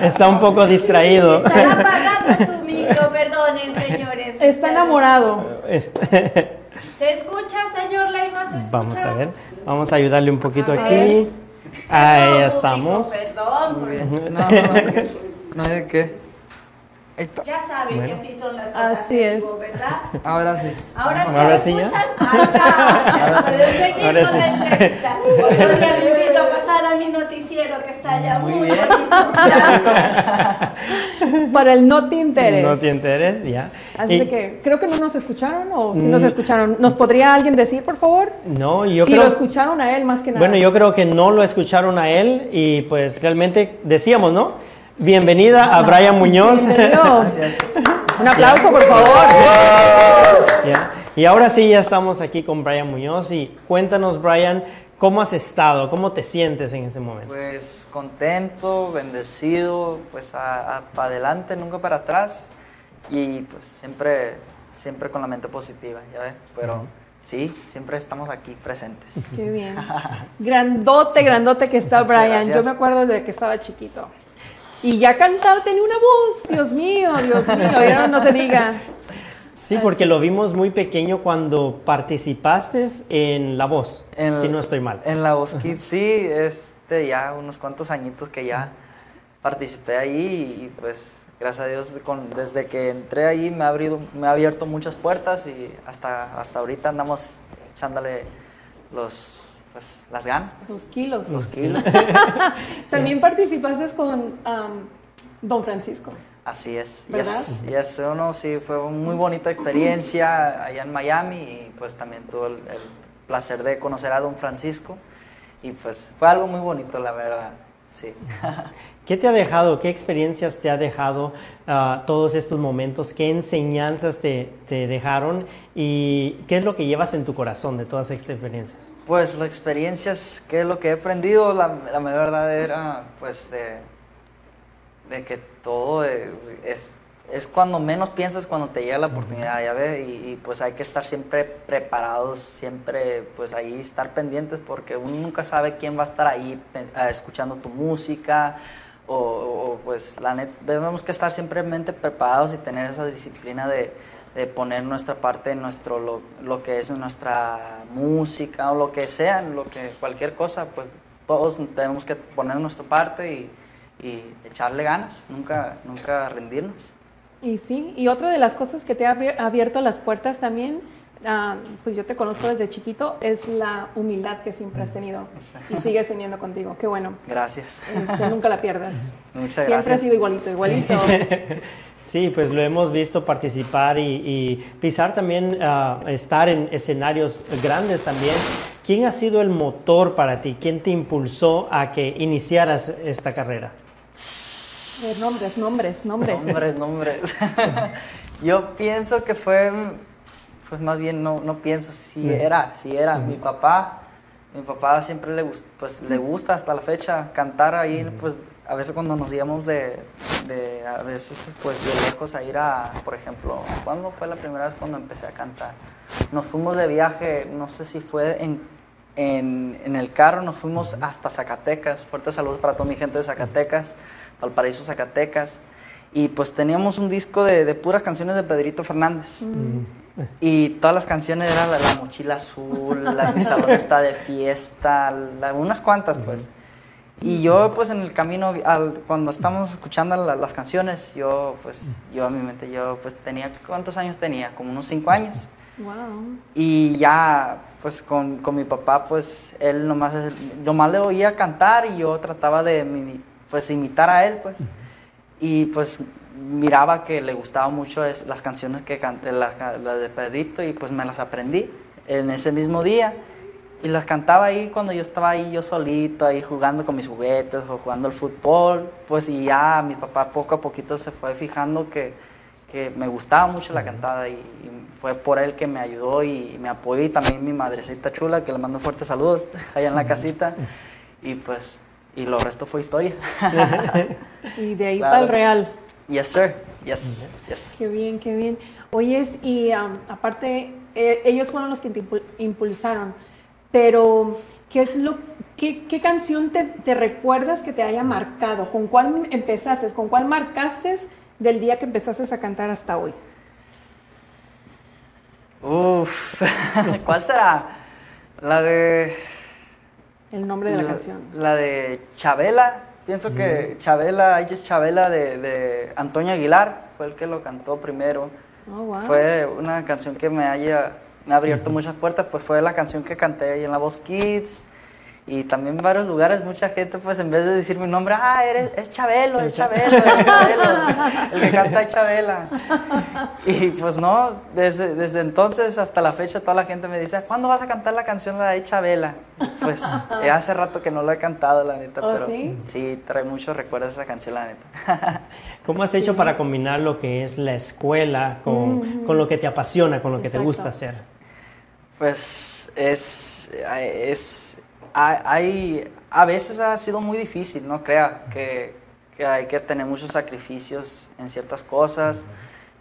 *laughs* Está un poco distraído. Está apagado tu micro, perdonen, señores. Está enamorado. *laughs* ¿Se escucha, señor Leiva? ¿Se escucha? Vamos a ver. Vamos a ayudarle un poquito A aquí. ver. Ahí Perdón, estamos. público, Perdón, Muy bien. No, no, no, que- no hay de qué. Está. ya saben Bueno. que así son las cosas. Así es. vivo, ¿verdad? *laughs* Ahora sí. Ahora sí, Ahora ¿me sí, ya. escuchan? Ahora seguir Ahora sí. la entrevista. Otro día me invito a pasar a mi noticiero que está allá muy, Muy bien. bonito. *laughs* Para el No Te Interes. No te enteres, ya. Así Y- que creo que no nos escucharon o si nos Mm. escucharon. ¿Nos podría alguien decir, por favor? No, yo si creo. lo escucharon a él más que nada. Bueno, yo creo que no lo escucharon a él y pues realmente decíamos, ¿no? Bienvenida a Brian Muñoz. Gracias. *laughs* Un aplauso, por favor. Ya. Y ahora sí, ya estamos aquí con Brian Muñoz y cuéntanos, Brian, ¿cómo has estado? ¿Cómo te sientes en ese momento? Pues contento, bendecido, pues para adelante, nunca para atrás. y pues siempre, siempre con la mente positiva, ¿ya ves? Pero sí, siempre estamos aquí presentes. Qué bien. *laughs* Grandote, grandote que está Brian. Yo me acuerdo desde que estaba chiquito. Y ya cantaba, tenía una voz. Dios mío, Dios mío. Y ahora no se diga. Sí, porque lo vimos muy pequeño cuando participaste en La Voz, En si no estoy mal. En la Voz Kids, sí, este, ya unos cuantos añitos que ya participé ahí y pues gracias a Dios con- desde que entré ahí me ha, abrido, me ha abierto muchas puertas y hasta, hasta ahorita andamos echándole los, pues, las ganas, Los kilos. los kilos. *laughs* También participaste con Don Francisco. Así es. ¿Verdad? Yes, yes, uno sí fue una muy bonita experiencia allá en Miami y pues también tuve el, el placer de conocer a Don Francisco y pues fue algo muy bonito la verdad. Sí. *laughs* ¿Qué te ha dejado, qué experiencias te ha dejado ah, todos estos momentos? ¿Qué enseñanzas te, te dejaron? ¿Y qué es lo que llevas en tu corazón de todas estas experiencias? Pues las experiencias, que es lo que he aprendido, la, la verdad era pues de, de que todo eh, es, es cuando menos piensas cuando te llega la oportunidad, ya ves, y, y, pues hay que estar siempre preparados, siempre pues ahí estar pendientes porque uno nunca sabe quién va a estar ahí eh, escuchando tu música o, pues la net, debemos que estar siempre mente preparados y tener esa disciplina de, de poner nuestra parte en nuestro lo, lo que es nuestra música o lo que sea, lo que cualquier cosa, pues todos tenemos que poner nuestra parte y, y echarle ganas, nunca nunca rendirnos. Y sí, y otra de las cosas que te ha abierto las puertas también, ah, pues yo te conozco desde chiquito, es la humildad que siempre has tenido y sigues teniendo contigo. Qué bueno. Gracias. Este, nunca la pierdas. *laughs* Muchas Siempre gracias. has sido igualito, igualito. *laughs* Sí, pues lo hemos visto participar y, y pisar también, ah, estar en escenarios grandes también. ¿Quién ha sido el motor para ti? ¿Quién te impulsó a que iniciaras esta carrera? Ver, nombres, nombres, nombres. Nombres, nombres. *laughs* Yo pienso que fue, pues más bien no, no pienso, si era, si era. Mi papá, mi papá siempre le, pues, le gusta hasta la fecha cantar ahí, pues a veces cuando nos íbamos de, de, a veces pues de lejos a ir a, por ejemplo, ¿cuándo fue la primera vez cuando empecé a cantar? Nos fuimos de viaje, no sé si fue en, en, en el carro, nos fuimos hasta Zacatecas, fuerte saludos para toda mi gente de Zacatecas, Valparaíso, Zacatecas. Y pues teníamos un disco de, de puras canciones de Pedrito Fernández. Y todas las canciones eran la, la mochila azul, la, mi *laughs* salón está de fiesta, la- unas cuantas pues. Y yo pues en el camino, al- cuando estábamos escuchando la- las canciones, yo pues, yo a mi mente, yo pues tenía, ¿cuántos años tenía? Como unos cinco años. Wow. Y ya, pues con, con mi papá, pues él nomás, nomás le oía cantar y yo trataba de pues imitar a él, pues. Y pues miraba que le gustaba mucho es- las canciones que canté, las, de Pedrito, y pues me las aprendí en ese mismo día. Y las cantaba ahí cuando yo estaba ahí yo solito, ahí jugando con mis juguetes o jugando al fútbol. Pues y ya mi papá poco a poquito se fue fijando que, que me gustaba mucho la cantada y, y fue por él que me ayudó y, me apoyó y también mi madrecita chula que le mando fuertes saludos *laughs* allá en la casita y pues y lo resto fue historia. *laughs* *laughs* Y de ahí Claro. para el real. Yes sir, yes, yes. Qué bien, qué bien. Oyes, y am, aparte, eh, ellos fueron los que te impul- impulsaron, pero ¿qué es lo, qué, qué canción te, te recuerdas que te haya marcado? ¿Con cuál empezaste? ¿Con cuál marcaste del día que empezaste a cantar hasta hoy? Uf, *laughs* ¿cuál será? La de El nombre de la, la, canción. la de Chabela. Pienso que Chabela, I Just Chabela de, de Antonio Aguilar fue el que lo cantó primero. Oh, wow. Fue una canción que me haya me ha abierto muchas puertas, pues fue la canción que canté ahí en la Voz Kids y también en varios lugares mucha gente pues en vez de decir mi nombre, ah, eres es Chabelo, es Chabelo, es Chabelo, el que canta es Chabela. Y pues no, desde, desde entonces hasta la fecha toda la gente me dice, ¿cuándo vas a cantar la canción de Chabela? Pues hace rato que no lo he cantado, la neta, ¿Oh, pero sí? sí, trae muchos recuerdos esa canción, la neta. *laughs* ¿Cómo has hecho para combinar lo que es la escuela con, con lo que te apasiona, con lo que te gusta hacer? Pues es, es hay, a veces ha sido muy difícil, no crea, que, que hay que tener muchos sacrificios en ciertas cosas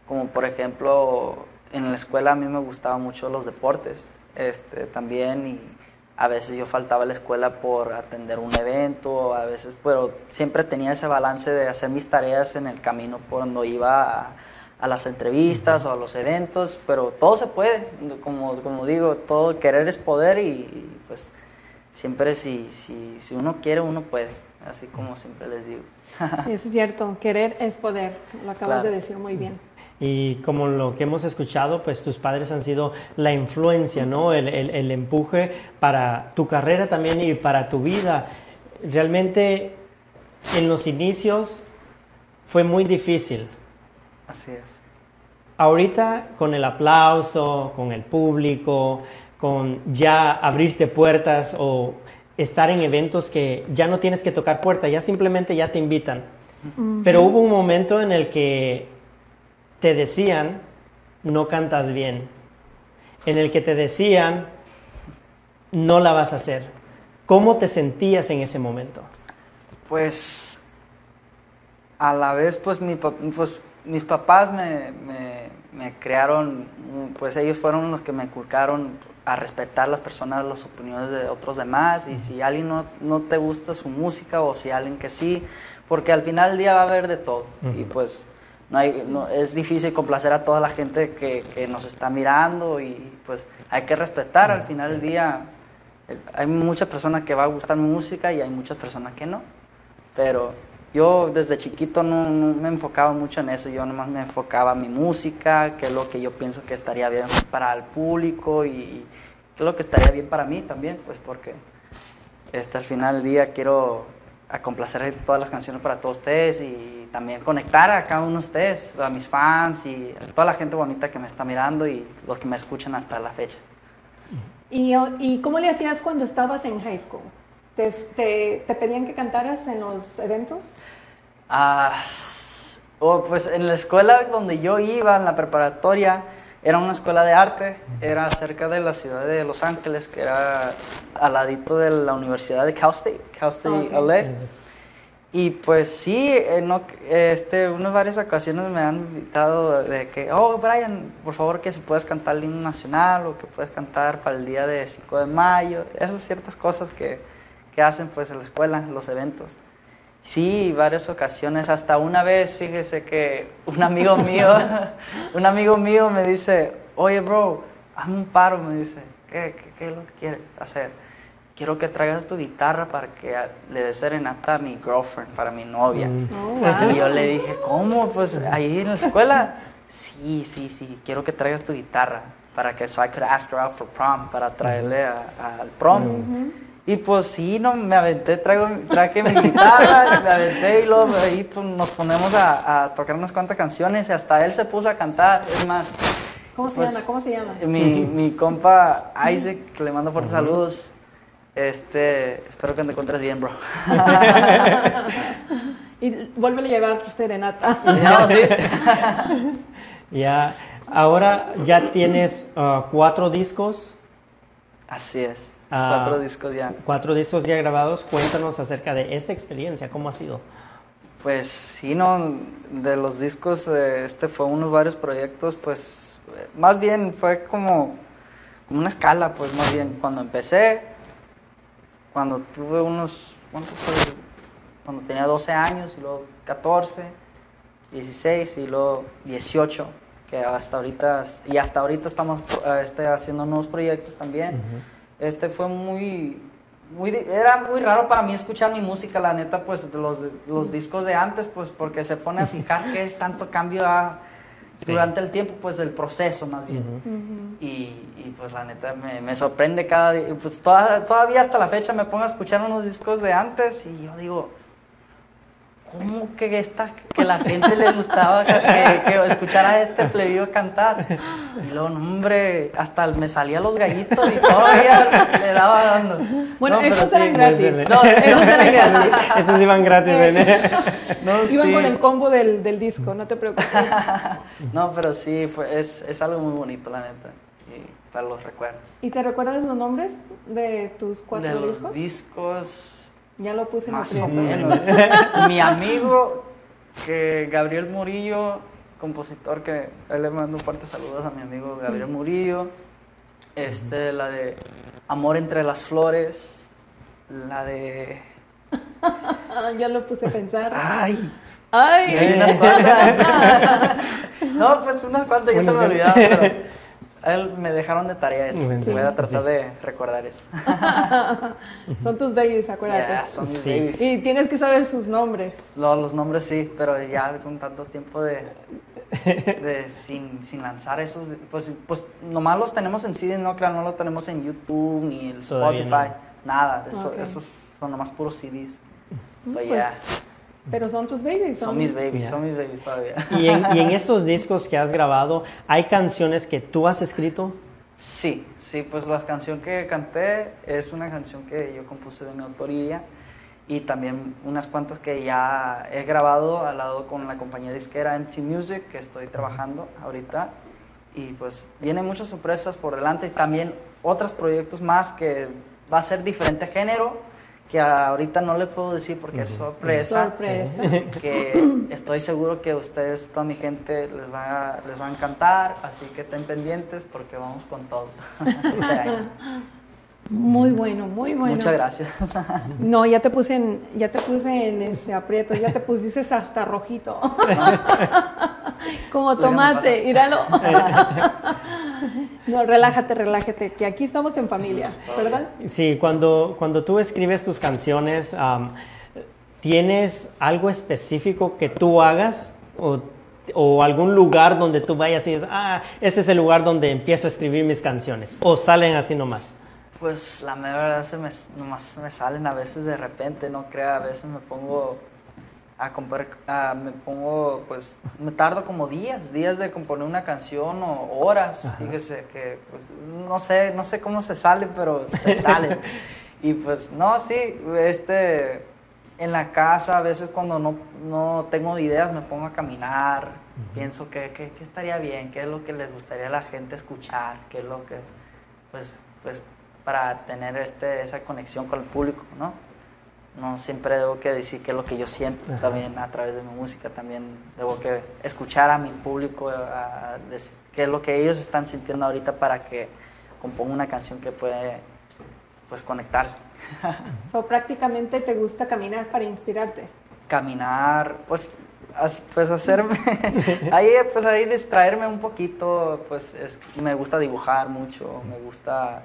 como por ejemplo en la escuela a mí me gustaban mucho los deportes este, también y a veces yo faltaba a la escuela por atender un evento, a veces, pero siempre tenía ese balance de hacer mis tareas en el camino cuando iba a, a las entrevistas o a los eventos, pero todo se puede, como, como digo, todo querer es poder y, y, pues siempre si, si, si uno quiere, uno puede, así como siempre les digo. *laughs* Eso es cierto, querer es poder, lo acabas Claro. de decir muy bien. Y como lo que hemos escuchado, pues tus padres han sido la influencia, ¿no? El, el- el empuje para tu carrera también y para tu vida. Realmente en los inicios fue muy difícil. Así es. Ahorita con el aplauso, con el público, con ya abrirte puertas o estar en eventos que ya no tienes que tocar puerta, ya simplemente ya te invitan. Pero hubo un momento en el que te decían, no cantas bien. En el que te decían, no la vas a hacer. ¿Cómo te sentías en ese momento? Pues a la vez, pues, mi, pues mis papás me, me, me crearon, pues ellos fueron los que me inculcaron a respetar las personas, las opiniones de otros demás, y si alguien no, no te gusta su música o si alguien que sí, porque al final del día va a haber de todo, y pues no hay, no, es difícil complacer a toda la gente que, que nos está mirando y pues hay que respetar al final del día. eh, Hay muchas personas que va a gustar mi música y hay muchas personas que no. Pero yo desde chiquito no, me enfocaba mucho en eso, yo nomás me enfocaba en mi música, que es lo que yo pienso que estaría bien para el público y que es lo que estaría bien para mí también, pues porque este, al final del día quiero complacer todas las canciones para todos ustedes y también conectar a cada uno de ustedes, a mis fans y a toda la gente bonita que me está mirando y los que me escuchan hasta la fecha. ¿Y, ¿Y cómo le hacías cuando estabas en high school? ¿Te, te, te pedían que cantaras en los eventos? Ah, oh, pues en la escuela donde yo iba, en la preparatoria, era una escuela de arte, era cerca de la ciudad de Los Ángeles, que era al ladito de la Universidad de Cal State, Cal State Ok. LA. Y pues sí, en oc- este, unas varias ocasiones me han invitado de que, oh, Brian, por favor que si puedes cantar el himno nacional o que puedes cantar para el día de 5 de mayo, esas ciertas cosas que, que hacen pues en la escuela, los eventos. Sí, varias ocasiones, hasta una vez, fíjese que un amigo *laughs* mío, un amigo mío me dice, oye bro, hazme un paro, me dice, ¿qué, qué, qué es lo que quieres hacer? Quiero que traigas tu guitarra para que le des serenata a mi girlfriend, para mi novia. Oh, wow. Y yo le dije, ¿cómo? Pues ahí en la escuela. Sí, sí, sí, quiero que traigas tu guitarra para que so I could ask her out for prom, para traerle al prom. Y pues sí, no, me aventé, traigo, traje mi guitarra, *laughs* me aventé y luego ahí pues, nos ponemos a, a tocar unas cuantas canciones y hasta él se puso a cantar. Es más, ¿Cómo se Pues, llama? ¿Cómo se llama? mi, *laughs* mi compa Isaac, que le mando fuertes saludos. Este, espero que te encuentres bien, bro. *laughs* Y vuelve a llevar serenata. No, sí. Ya, ahora ya tienes ah, cuatro discos, Así es. Ah. Cuatro discos ya. cuatro discos ya grabados. Cuéntanos acerca de esta experiencia, ¿cómo ha sido? Pues sí, no, de los discos, eh, este fue unos varios proyectos, pues eh, más bien fue como, como una escala, pues más bien. Cuando empecé, cuando tuve unos, ¿cuánto fue? Cuando tenía 12 años y luego 14, 16 y luego 18, que hasta ahorita, y hasta ahorita estamos eh, este, haciendo nuevos proyectos también. Este fue muy, muy, era muy raro para mí escuchar mi música, la neta, pues de los, los discos de antes, pues porque se pone a fijar qué *laughs* tanto cambio ha durante el tiempo, pues el proceso más bien. y, y, pues la neta me, me sorprende cada día, pues toda- todavía hasta la fecha me pongo a escuchar unos discos de antes y yo digo, ¿cómo que esta, que la gente le gustaba que, que escuchara a este plebío cantar? Y luego, no, hombre, hasta me salía los gallitos y todavía le daba dando. Bueno, No, esos sí, eran gratis. No, esos eran gratis. Esos iban gratis, ¿eh? No, Iban sí. con el combo del, del disco, no te preocupes. No, pero sí, fue, es, es algo muy bonito, la neta. Y para los recuerdos. ¿Y te recuerdas los nombres de tus cuatro de los discos? Ya lo puse en más el o menos. *laughs* Mi amigo, que Gabriel Murillo, compositor que ahí le mando fuertes saludos a mi amigo Gabriel Murillo. Este, la de Amor entre las flores, la de *laughs* ya lo puse a pensar. Ay, Ay. y hay unas cuantas. *laughs* no, pues unas cuantas ya se me olvidaron, pero él me dejaron de tarea eso. Sí. Voy a tratar de recordar eso. *laughs* Son tus babies, acuérdate. Ya, son mis Sí. babies. Y tienes que saber sus nombres. No, los nombres sí, pero ya con tanto tiempo de, de sin, sin lanzar esos, pues, pues nomás los tenemos en CD, no, claro, no lo tenemos en YouTube ni en Todavía Spotify, no. nada, eso, Ok. esos son nomás puros CDs. Pues pues, ya, Pero son tus babies. son mis babies, Ya. son mis babies todavía. Y en, y en *laughs* estos discos que has grabado, ¿hay canciones que tú has escrito? Sí, sí, pues la canción que canté es una canción que yo compuse de mi autoría y también unas cuantas que ya he grabado al lado con la compañía disquera MT Music que estoy trabajando ahorita y pues vienen muchas sorpresas por delante y también otros proyectos más que va a ser diferente género que ahorita no le puedo decir porque es sorpresa Sorpresa. *laughs* que estoy seguro que a ustedes, toda mi gente, les va, a, les va a encantar, así que estén pendientes porque vamos con todo *laughs* este año. Muy bueno, muy bueno. Muchas gracias. *laughs* No, ya te puse en, ya te puse en ese aprieto, ya te pusiste hasta rojito. *laughs* Como tomate, míralo. *laughs* No, relájate, relájate, que aquí estamos en familia, ¿verdad? Sí, cuando, cuando tú escribes tus canciones, am, ¿tienes algo específico que tú hagas? O, o algún lugar donde tú vayas y dices, ah, este es el lugar donde empiezo a escribir mis canciones? ¿O salen así nomás? Pues la mera verdad se me, nomás me salen a veces de repente, no crea, a veces me pongo a comprar, a- me pongo, pues, me tardo como días, días de componer una canción o horas, fíjese que, pues, no sé, no sé cómo se sale, pero se *laughs* sale. y pues, no, sí, este, en la casa a veces cuando no, no tengo ideas me pongo a caminar, pienso que, que, que estaría bien, qué es lo que les gustaría a la gente escuchar, qué es lo que, pues, pues para tener este, esa conexión con el público, ¿no? No siempre debo que decir qué es lo que yo siento también a través de mi música, también debo que escuchar a mi público, a- qué es lo que ellos están sintiendo ahorita para que componga una canción que puede, pues, conectarse. *laughs* So, prácticamente te gusta caminar para inspirarte. caminar, pues, pues hacerme, *laughs* ahí, pues ahí distraerme un poquito, pues es- me gusta dibujar mucho, me gusta,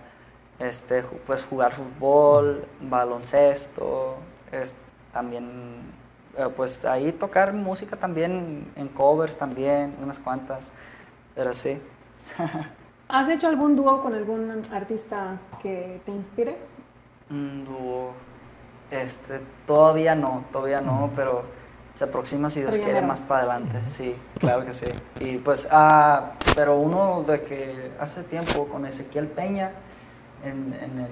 este, pues jugar fútbol, baloncesto, es- también, eh, pues ahí tocar música también, en covers también, unas cuantas, pero sí. *laughs* ¿Has hecho algún dúo con algún artista que te inspire? Un dúo, este, todavía no, todavía no, pero se aproxima si Dios Pero quiere más para adelante, sí, claro que sí. Y pues, ah, pero uno de que hace tiempo con Ezequiel Peña en, en el,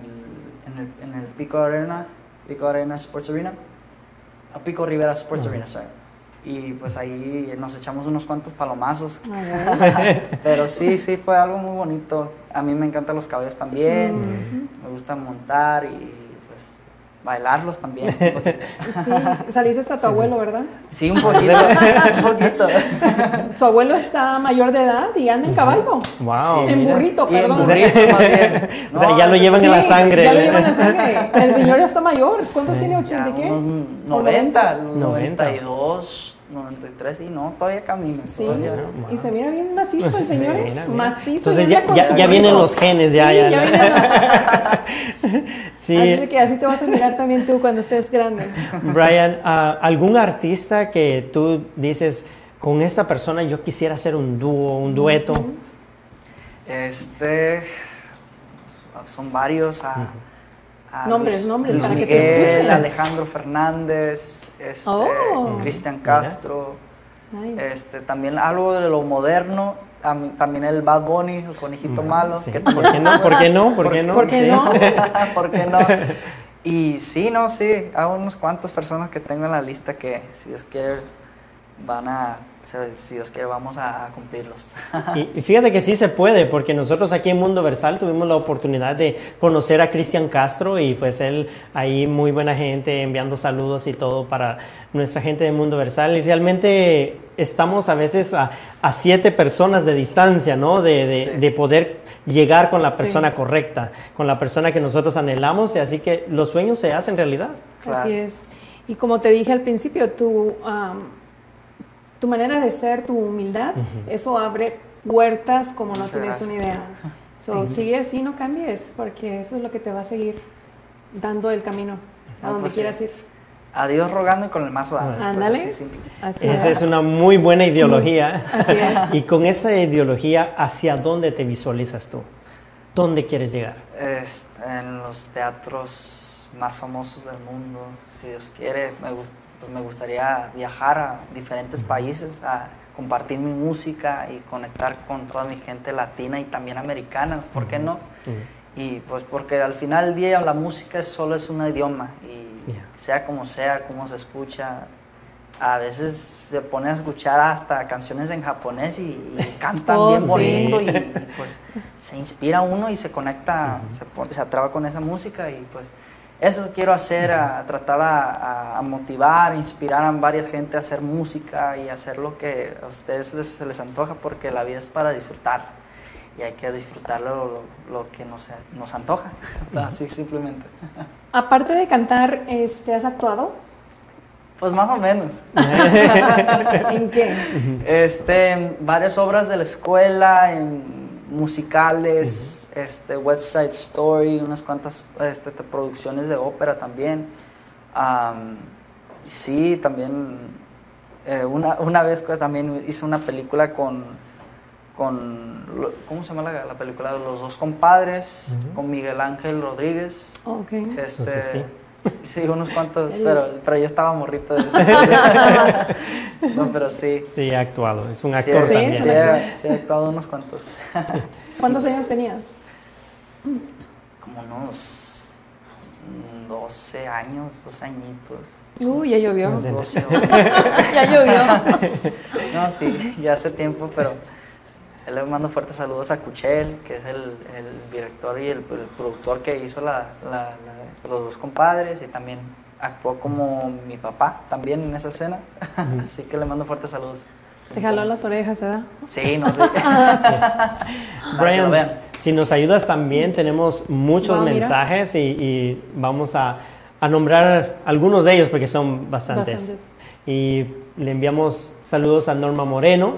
en, el, en el Pico Arena, Pico Arena Sports Arena, a Pico Rivera Sports Arena, sorry. Y pues ahí nos echamos unos cuantos palomazos. *laughs* Pero sí, sí, fue algo muy bonito. A mí me encantan los caballos también. Me gusta montar y bailarlos también. *laughs* Sí, saliste hasta tu abuelo, ¿verdad? Sí, un poquito, *laughs* *laughs* un poquito. Su abuelo está mayor de edad y anda en caballo. Wow. en mira. burrito, Y en perdón. burrito más bien. O sea, No, ya lo sí, llevan en la Sí, sangre. Ya lo llevan en la sangre. El señor ya está mayor. ¿Cuántos tiene? ya ¿80 y qué? unos ¿O 90, 90. 92, 93 y no, todavía camina. Sí, todavía. y se mira bien macizo el señor. ¿eh? Mira, mira. Macizo. Entonces ya, ya, vienen los genes, ya, Sí, ya. ya ¿no? vienen los- *laughs* Sí. Así que así te vas a mirar también tú cuando estés grande. *laughs* Brian, ah, ¿algún artista que tú dices, con esta persona yo quisiera hacer un dúo, un dueto? Este, son varios. A, a Nombres, Luis, nombres, Luis para que te Miguel, escuchen. Alejandro Fernández, este, Oh. Cristian Castro. Nice. Este, también algo de lo moderno, tam- también el Bad Bunny, el conejito malo. sí. que ¿Por qué no? ¿Por qué no? ¿Por qué no? ¿Por qué Sí. no? *laughs* ¿Por qué no? Y sí, no, sí, hay unos cuantas personas que tengo en la lista que, si Dios quiere, van a si Dios quiere, vamos a, cumplirlos. Y, y fíjate que sí se puede, porque nosotros aquí en Mundo Versal tuvimos la oportunidad de conocer a Cristian Castro y pues él ahí muy buena gente enviando saludos y todo para nuestra gente de Mundo Versal y realmente estamos a veces a, a siete personas de distancia, ¿no? De, de- Sí. de poder llegar con la Sí. persona correcta, con la persona que nosotros anhelamos y así que los sueños se hacen realidad. Claro. Así es. Y como te dije al principio, tu, am, tu manera de ser, tu humildad, eso abre puertas como no tienes una idea. So, sigue así, no cambies, porque eso es lo que te va a seguir dando el camino a No, donde pues sí. quieras ir. A Dios rogando y con el mazo dando. pues, Ándale. Así Esa es. es una muy buena ideología. Así es. *laughs* Y con esa ideología, ¿hacia dónde te visualizas tú? ¿Dónde quieres llegar? Es- en los teatros más famosos del mundo, si Dios quiere, me, gust- pues me gustaría viajar a diferentes países, a compartir mi música y conectar con toda mi gente latina y también americana, ¿por qué no? Y pues porque al final del día la música solo es un idioma y Yeah. sea como sea, como se escucha, a veces se pone a escuchar hasta canciones en japonés y, y *laughs* cantan Oh, bien sí. bonito y, y, pues se inspira uno y se conecta, se, se atraba con esa música y pues eso quiero hacer, a, tratar a, motivar, a inspirar a varias gente a hacer música y hacer lo que a ustedes les, se les antoja porque la vida es para disfrutar y hay que disfrutar lo, lo- lo que nos, nos antoja, así simplemente. Aparte de cantar, este, ¿has actuado? Pues más o menos. *laughs* ¿En qué? Este, en varias obras de la escuela, en musicales, este, West Side Story, unas cuantas este, te- producciones de ópera también. Sí, también eh, una, una vez también hice una película con, con ¿cómo se llama la, la película? Los dos compadres, con Miguel Ángel Rodríguez. Ok. Este, Entonces, sí. Unos cuantos, El- pero, pero yo estaba morrito de eso. *laughs* no, pero sí. Sí, ha actuado. Es un Sí, actor Sí, también. Sí, he, sí he actuado unos cuantos. *laughs* ¿Cuántos años tenías? Como unos mm, 12 años, 12 añitos. Uy, ya llovió. No sé. 12 o- ya llovió. *laughs* No, sí, ya hace tiempo, pero le mando fuertes saludos a Cuchel, que es el, el director y el, el productor que hizo la, la- la- los dos compadres y también actuó como mi papá también en esas escenas. *laughs* Así que le mando fuertes saludos. Te jaló las orejas, ¿verdad? Sí, no sé. *laughs* *laughs* Brian, si nos ayudas también, tenemos muchos Wow, mensajes y, y vamos a, a nombrar algunos de ellos porque son bastantes. Bastantes. Y le enviamos saludos a Norma Moreno,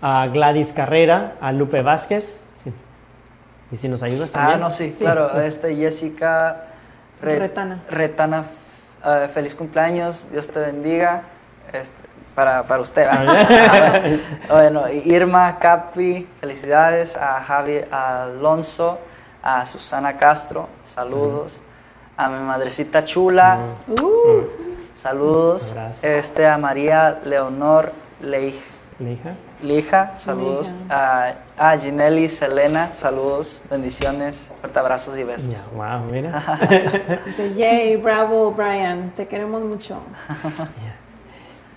a Gladys Carrera, a Lupe Vázquez. Sí. Y si nos ayudas Ah, también. no, sí, claro. Este, Jessica Re- Retana. Retana, eh, feliz cumpleaños, Dios te bendiga. Este, para, para usted. Ah, *laughs* bueno, Irma Capri, felicidades. A Javi Alonso, a Susana Castro, saludos. A mi madrecita chula, Uh, saludos. Gracias. Este, a María Leonor Leij. ¿La hija? Lija, saludos. A, a Ginelli Selena, saludos, bendiciones, fuerte abrazos y besos. Ya, wow, mira. *laughs* dice, yay, bravo, Brian, te queremos mucho.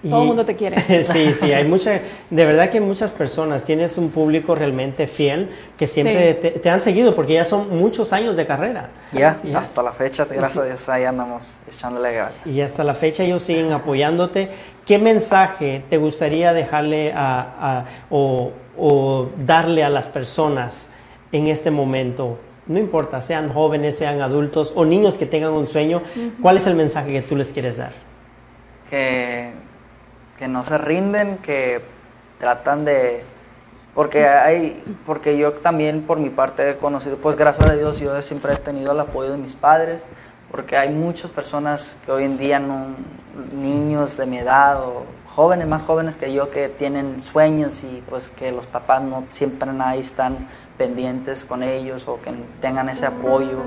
Todo el Y- mundo te quiere. *laughs* sí, sí, hay mucha, de verdad que muchas personas, tienes un público realmente fiel que siempre Sí. te, te han seguido porque ya son muchos años de carrera. Ya, Sí, hasta la fecha, gracias a Dios, ahí andamos echándole ganas. Y hasta la fecha ellos siguen apoyándote. ¿Qué mensaje te gustaría dejarle a, a- o, o darle a las personas en este momento? No importa, sean jóvenes, sean adultos o niños que tengan un sueño, ¿cuál es el mensaje que tú les quieres dar? Que, que no se rinden, que tratan de... Porque hay, porque yo también por mi parte he conocido, pues gracias a Dios yo siempre he tenido el apoyo de mis padres, porque hay muchas personas que hoy en día no, niños de mi edad o jóvenes, más jóvenes que yo que tienen sueños y pues que los papás no siempre ahí están pendientes con ellos o que tengan ese apoyo,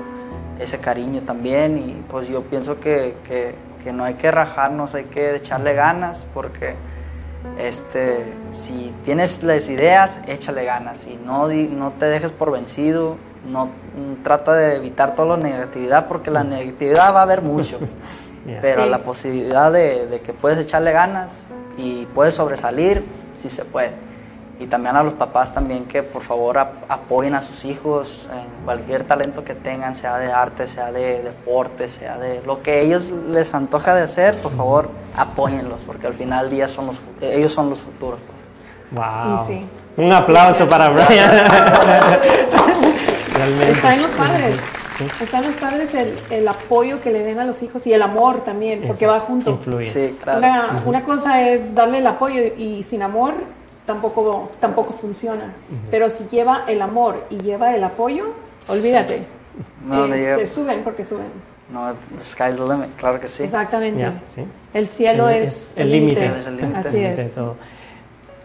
ese cariño también. Y pues yo pienso que, que, no hay que rajarnos, hay que echarle ganas porque este, si tienes las ideas, échale ganas. Y no, no te dejes por vencido, no trata de evitar toda la negatividad porque la negatividad va a haber mucho, *laughs* Yeah. pero Sí. la posibilidad de, de que puedes echarle ganas y puedes sobresalir, sí se puede. Y también a los papás también que por favor ap- apoyen a sus hijos en cualquier talento que tengan, sea de arte, sea de deporte, sea de lo que ellos les antoja de hacer, por favor apóyenlos, porque al final del día son los, ellos son los futuros. Pues. Wow. Sí. Un aplauso para *laughs* Brian. Realmente. Está en los padres. Está en los padres el, el apoyo que le den a los hijos y el amor también, porque va junto. Influye. Sí, claro. Una, una cosa es darle el apoyo y sin amor tampoco, tampoco funciona. Pero si lleva el amor y lleva el apoyo, olvídate. No, le Este, llega- suben porque suben. no, the sky's the limit, claro que sí. Exactamente. Ya, sí. El cielo El- es, es el límite. Es el límite. Así es.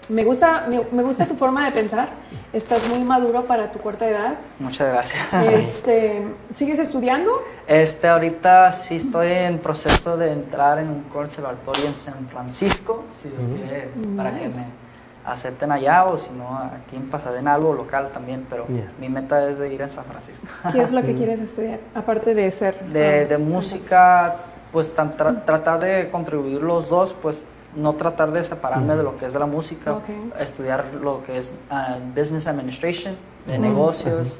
Me gusta, me, me gusta tu forma de pensar. Estás muy maduro para tu corta edad. Muchas gracias. Este, ¿Sigues estudiando? Este, ahorita sí estoy en proceso de entrar en un conservatorio en San Francisco, si Dios quiere, para que me acepten allá o si no aquí en Pasadena, algo local también, pero mi meta es de ir a San Francisco. ¿Qué es lo que quieres estudiar? Aparte de ser. De, de música, pues tan- tra- tratar de contribuir los dos, pues no tratar de separarme de lo que es de la música, estudiar lo que es ah, Business Administration, de negocios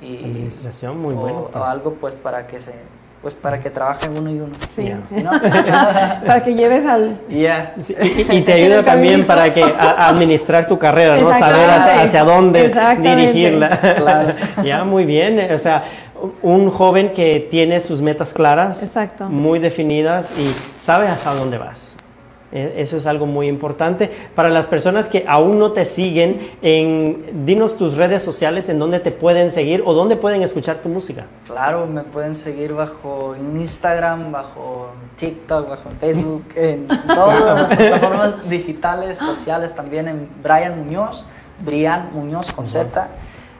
y Administración, muy o- bueno. o algo pues para que se pues para que trabaje uno y uno. Sí. Ya. ¿Sí, no? *laughs* para que lleves al. Yeah. Sí, *laughs* y, y te ayuda también para que a- a administrar tu carrera, ¿no? Saber hacia, hacia dónde dirigirla. Claro. *laughs* ya, muy bien. O sea, un joven que tiene sus metas claras, Exacto. muy definidas y sabe hacia dónde vas. Eh, Eso es algo muy importante. Para las personas que aún no te siguen, en, dinos tus redes sociales en donde te pueden seguir o dónde pueden escuchar tu música. Claro, me pueden seguir bajo Instagram, bajo TikTok, bajo Facebook, en *laughs* todas las plataformas digitales, sociales también en Brian Muñoz, Brian Muñoz con Z.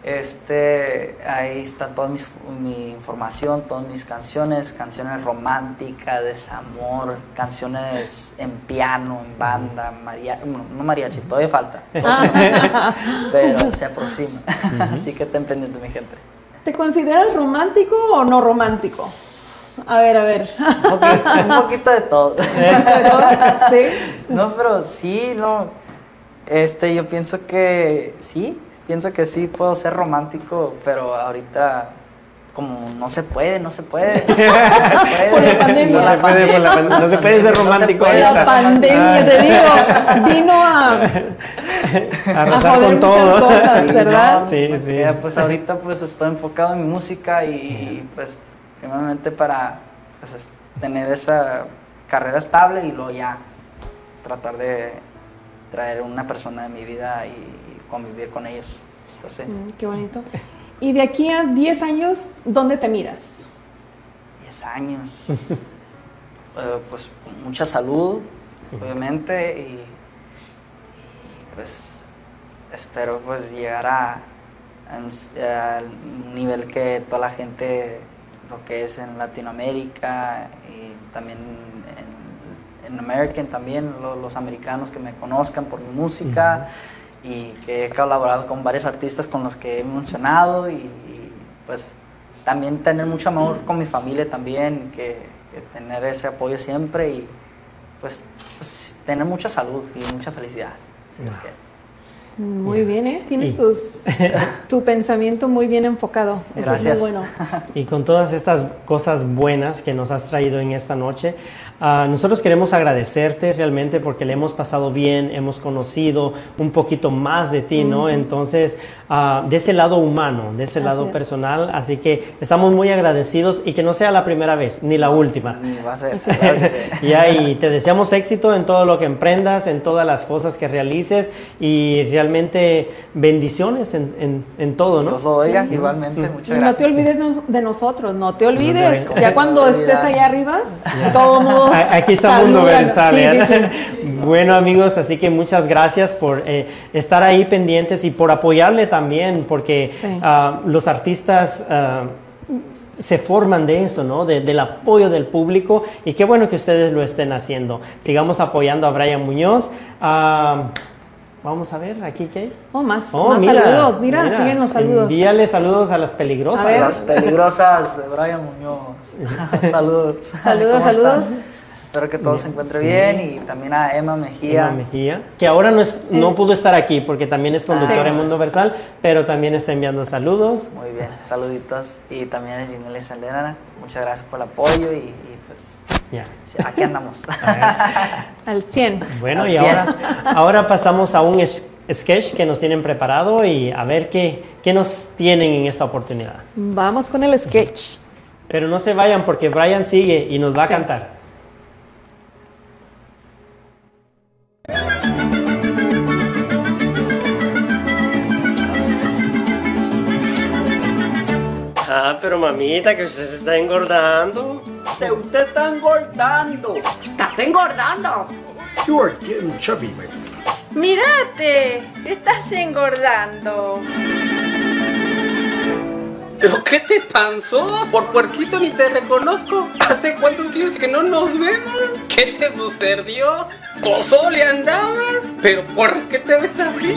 Este, ahí está toda mi información, todas mis canciones, canciones románticas, desamor, canciones en piano, en banda, maria, no, no mariachi, todavía falta, *laughs* pero se *laughs* aproxima. Así que ten pendiente mi gente. ¿Te consideras romántico o no romántico? A ver, a ver. Un poquito, un poquito de todo. *laughs* Pero, ¿sí? No, pero sí, no. Este, yo pienso que sí, pienso que sí puedo ser romántico, pero ahorita como no se puede, no se puede. *laughs* No se puede. Por la pandemia. No se puede, por la pan- no se puede ser No se romántico puede. ahorita. La pandemia, te digo, vino a. *laughs* Arrasar joder con todo. muchas cosas. Sí, ¿verdad? no, Sí, Pues ahorita pues estoy enfocado en mi música y pues primeramente para pues, es- tener esa carrera estable y luego ya tratar de traer una persona de mi vida y convivir con ellos. Entonces, Mm, Qué bonito. Y de aquí a 10 años, ¿dónde te miras? 10 años. *laughs* Eh, pues con mucha salud, obviamente, y, y, pues espero pues llegar a, a un nivel que toda la gente, lo que es en Latinoamérica y también en, en American también, lo- los americanos que me conozcan por mi música y que he colaborado con varios artistas con los que he mencionado y, y, pues también tener mucho amor con mi familia también, que, que tener ese apoyo siempre y pues, pues, tener mucha salud y mucha felicidad. si es que- Muy bien, ¿eh? Tienes Y- tus, *laughs* tu pensamiento muy bien enfocado. Eso Gracias. es muy bueno. *laughs* Y con todas estas cosas buenas que nos has traído en esta noche, ah, nosotros queremos agradecerte realmente porque le hemos pasado bien, hemos conocido un poquito más de ti, ¿no? Entonces, ah, de ese lado humano, de ese Así lado personal, así que estamos muy agradecidos y que no sea la primera vez ni la última. Ni va a ser, claro que sí. *laughs* Ya, y te deseamos éxito en todo lo que emprendas, en todas las cosas que realices y realmente bendiciones en, en- en todo, ¿no? Dios lo oiga, igualmente, Y muchas no gracias. te olvides de nosotros, no te olvides. olvides. Ya cuando No estés allá arriba, A- Aquí está Mundo saludan. Versal. Sí, ¿eh? sí, sí. *laughs* Bueno amigos, así que muchas gracias por eh, estar ahí pendientes y por apoyarle también, porque Sí. ah, los artistas ah, se forman de eso, ¿no? De- del apoyo del público y qué bueno que ustedes lo estén haciendo. Sigamos apoyando a Brian Muñoz. Ah, vamos a ver, aquí qué. hay? Oh, más, Oh, más saludos. Mira, siguen los saludos. Envíale saludos a las peligrosas. A. Las peligrosas de Brian Muñoz. *laughs* saludos. Saludos, ¿Cómo saludos. están? Espero que todo se encuentre bien y también a Emma Mejía. Emma Mejía, que ahora no, es, no pudo estar aquí porque también es conductora Sí. en Mundo Versal, pero también está enviando saludos. Muy bien, saluditos. Y también a Ginelle Salena, muchas gracias por el apoyo y, y pues Ya. sí, aquí andamos. *laughs* Al 100. Bueno, Al y ahora, ahora pasamos a un sketch que nos tienen preparado y a ver qué, qué nos tienen en esta oportunidad. Vamos con el sketch. Pero no se vayan porque Brian sigue y nos va a cantar. Pero mamita, que usted se está engordando. Usted está engordando. Estás engordando. You are getting chubby, my friend. Mírate, estás engordando. ¿Pero qué te pasó? Por puerquito ni te reconozco. ¿Hace cuántos kilos que no nos vemos? ¿Qué te sucedió? ¿Pozole andabas? ¿Pero por qué te ves así?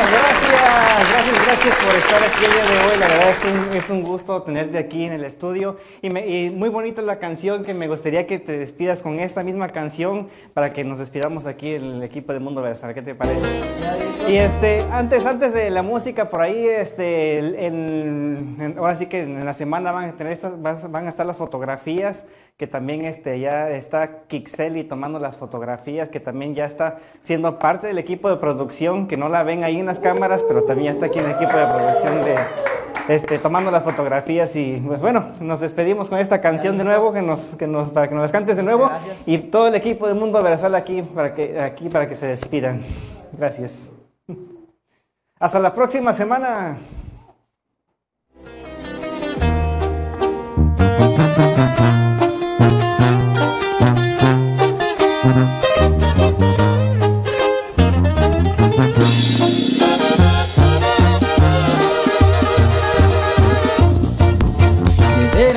Gracias, gracias, gracias por estar aquí el día de hoy. La verdad es un, es un gusto tenerte aquí en el estudio. Y, muy bonita la canción que me gustaría que te despidas con esta misma canción para que nos despidamos aquí el equipo de Mundo Versal. ¿Qué te parece? Y este, antes, antes de la música, por ahí, este, en- en- ahora sí que en la semana van a tener estas, van a estar las fotografías, que también este, ya está Kixeli tomando las fotografías, que también ya está siendo parte del equipo de producción, que no la ven ahí en las cámaras, pero también está aquí en el equipo de producción de, este, tomando las fotografías y pues bueno, nos despedimos con esta canción de nuevo, que nos, que nos, para que nos cantes de nuevo, gracias. y todo el equipo de Mundo Versal aquí para que, aquí para que se despidan. Gracias. Hasta la próxima semana.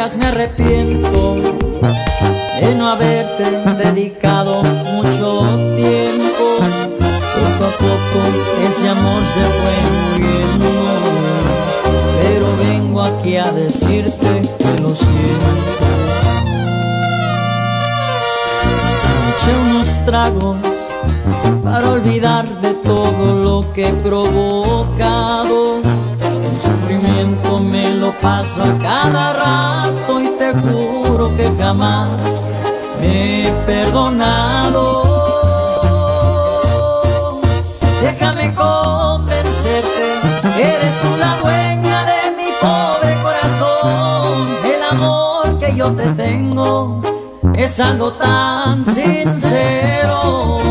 Me arrepiento de no haberte dedicado mucho tiempo. Poco a poco ese amor se fue muriendo. Pero vengo aquí a decirte que lo siento. Eché unos tragos para olvidar de todo lo que he provocado. El sufrimiento me lo paso a cada rato y te juro que jamás me he perdonado. Déjame convencerte, eres tú la dueña de mi pobre corazón. El amor que yo te tengo es algo tan sincero.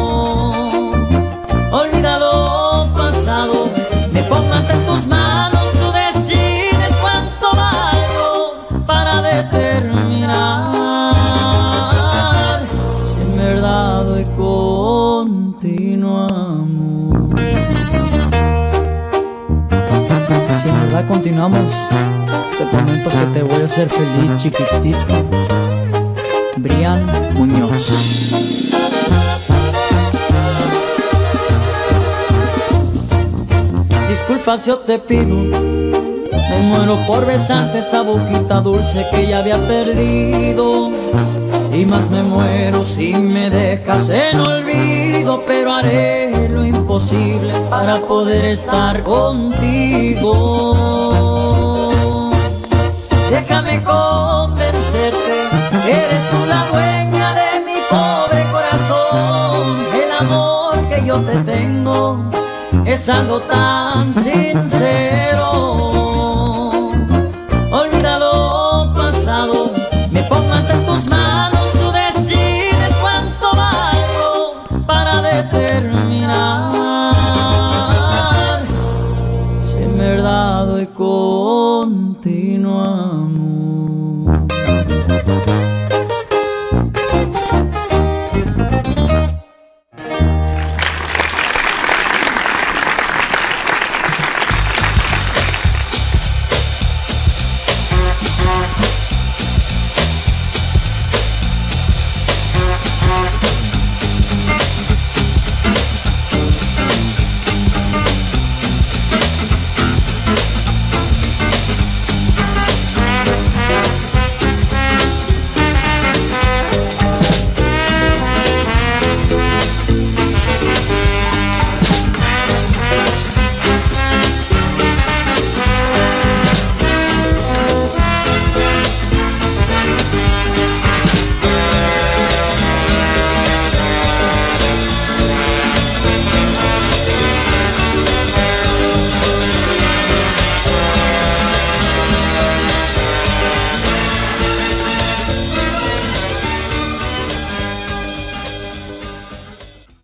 Continuamos, te prometo que te voy a hacer feliz, chiquitito. Brian Muñoz. Disculpas yo te pido Me muero por besarte esa boquita dulce que ya había perdido Y más me muero si me dejas en olvido Pero haré lo imposible para poder estar contigo. Déjame convencerte Eres tú la dueña de mi pobre corazón. El amor que yo te tengo es algo tan sincero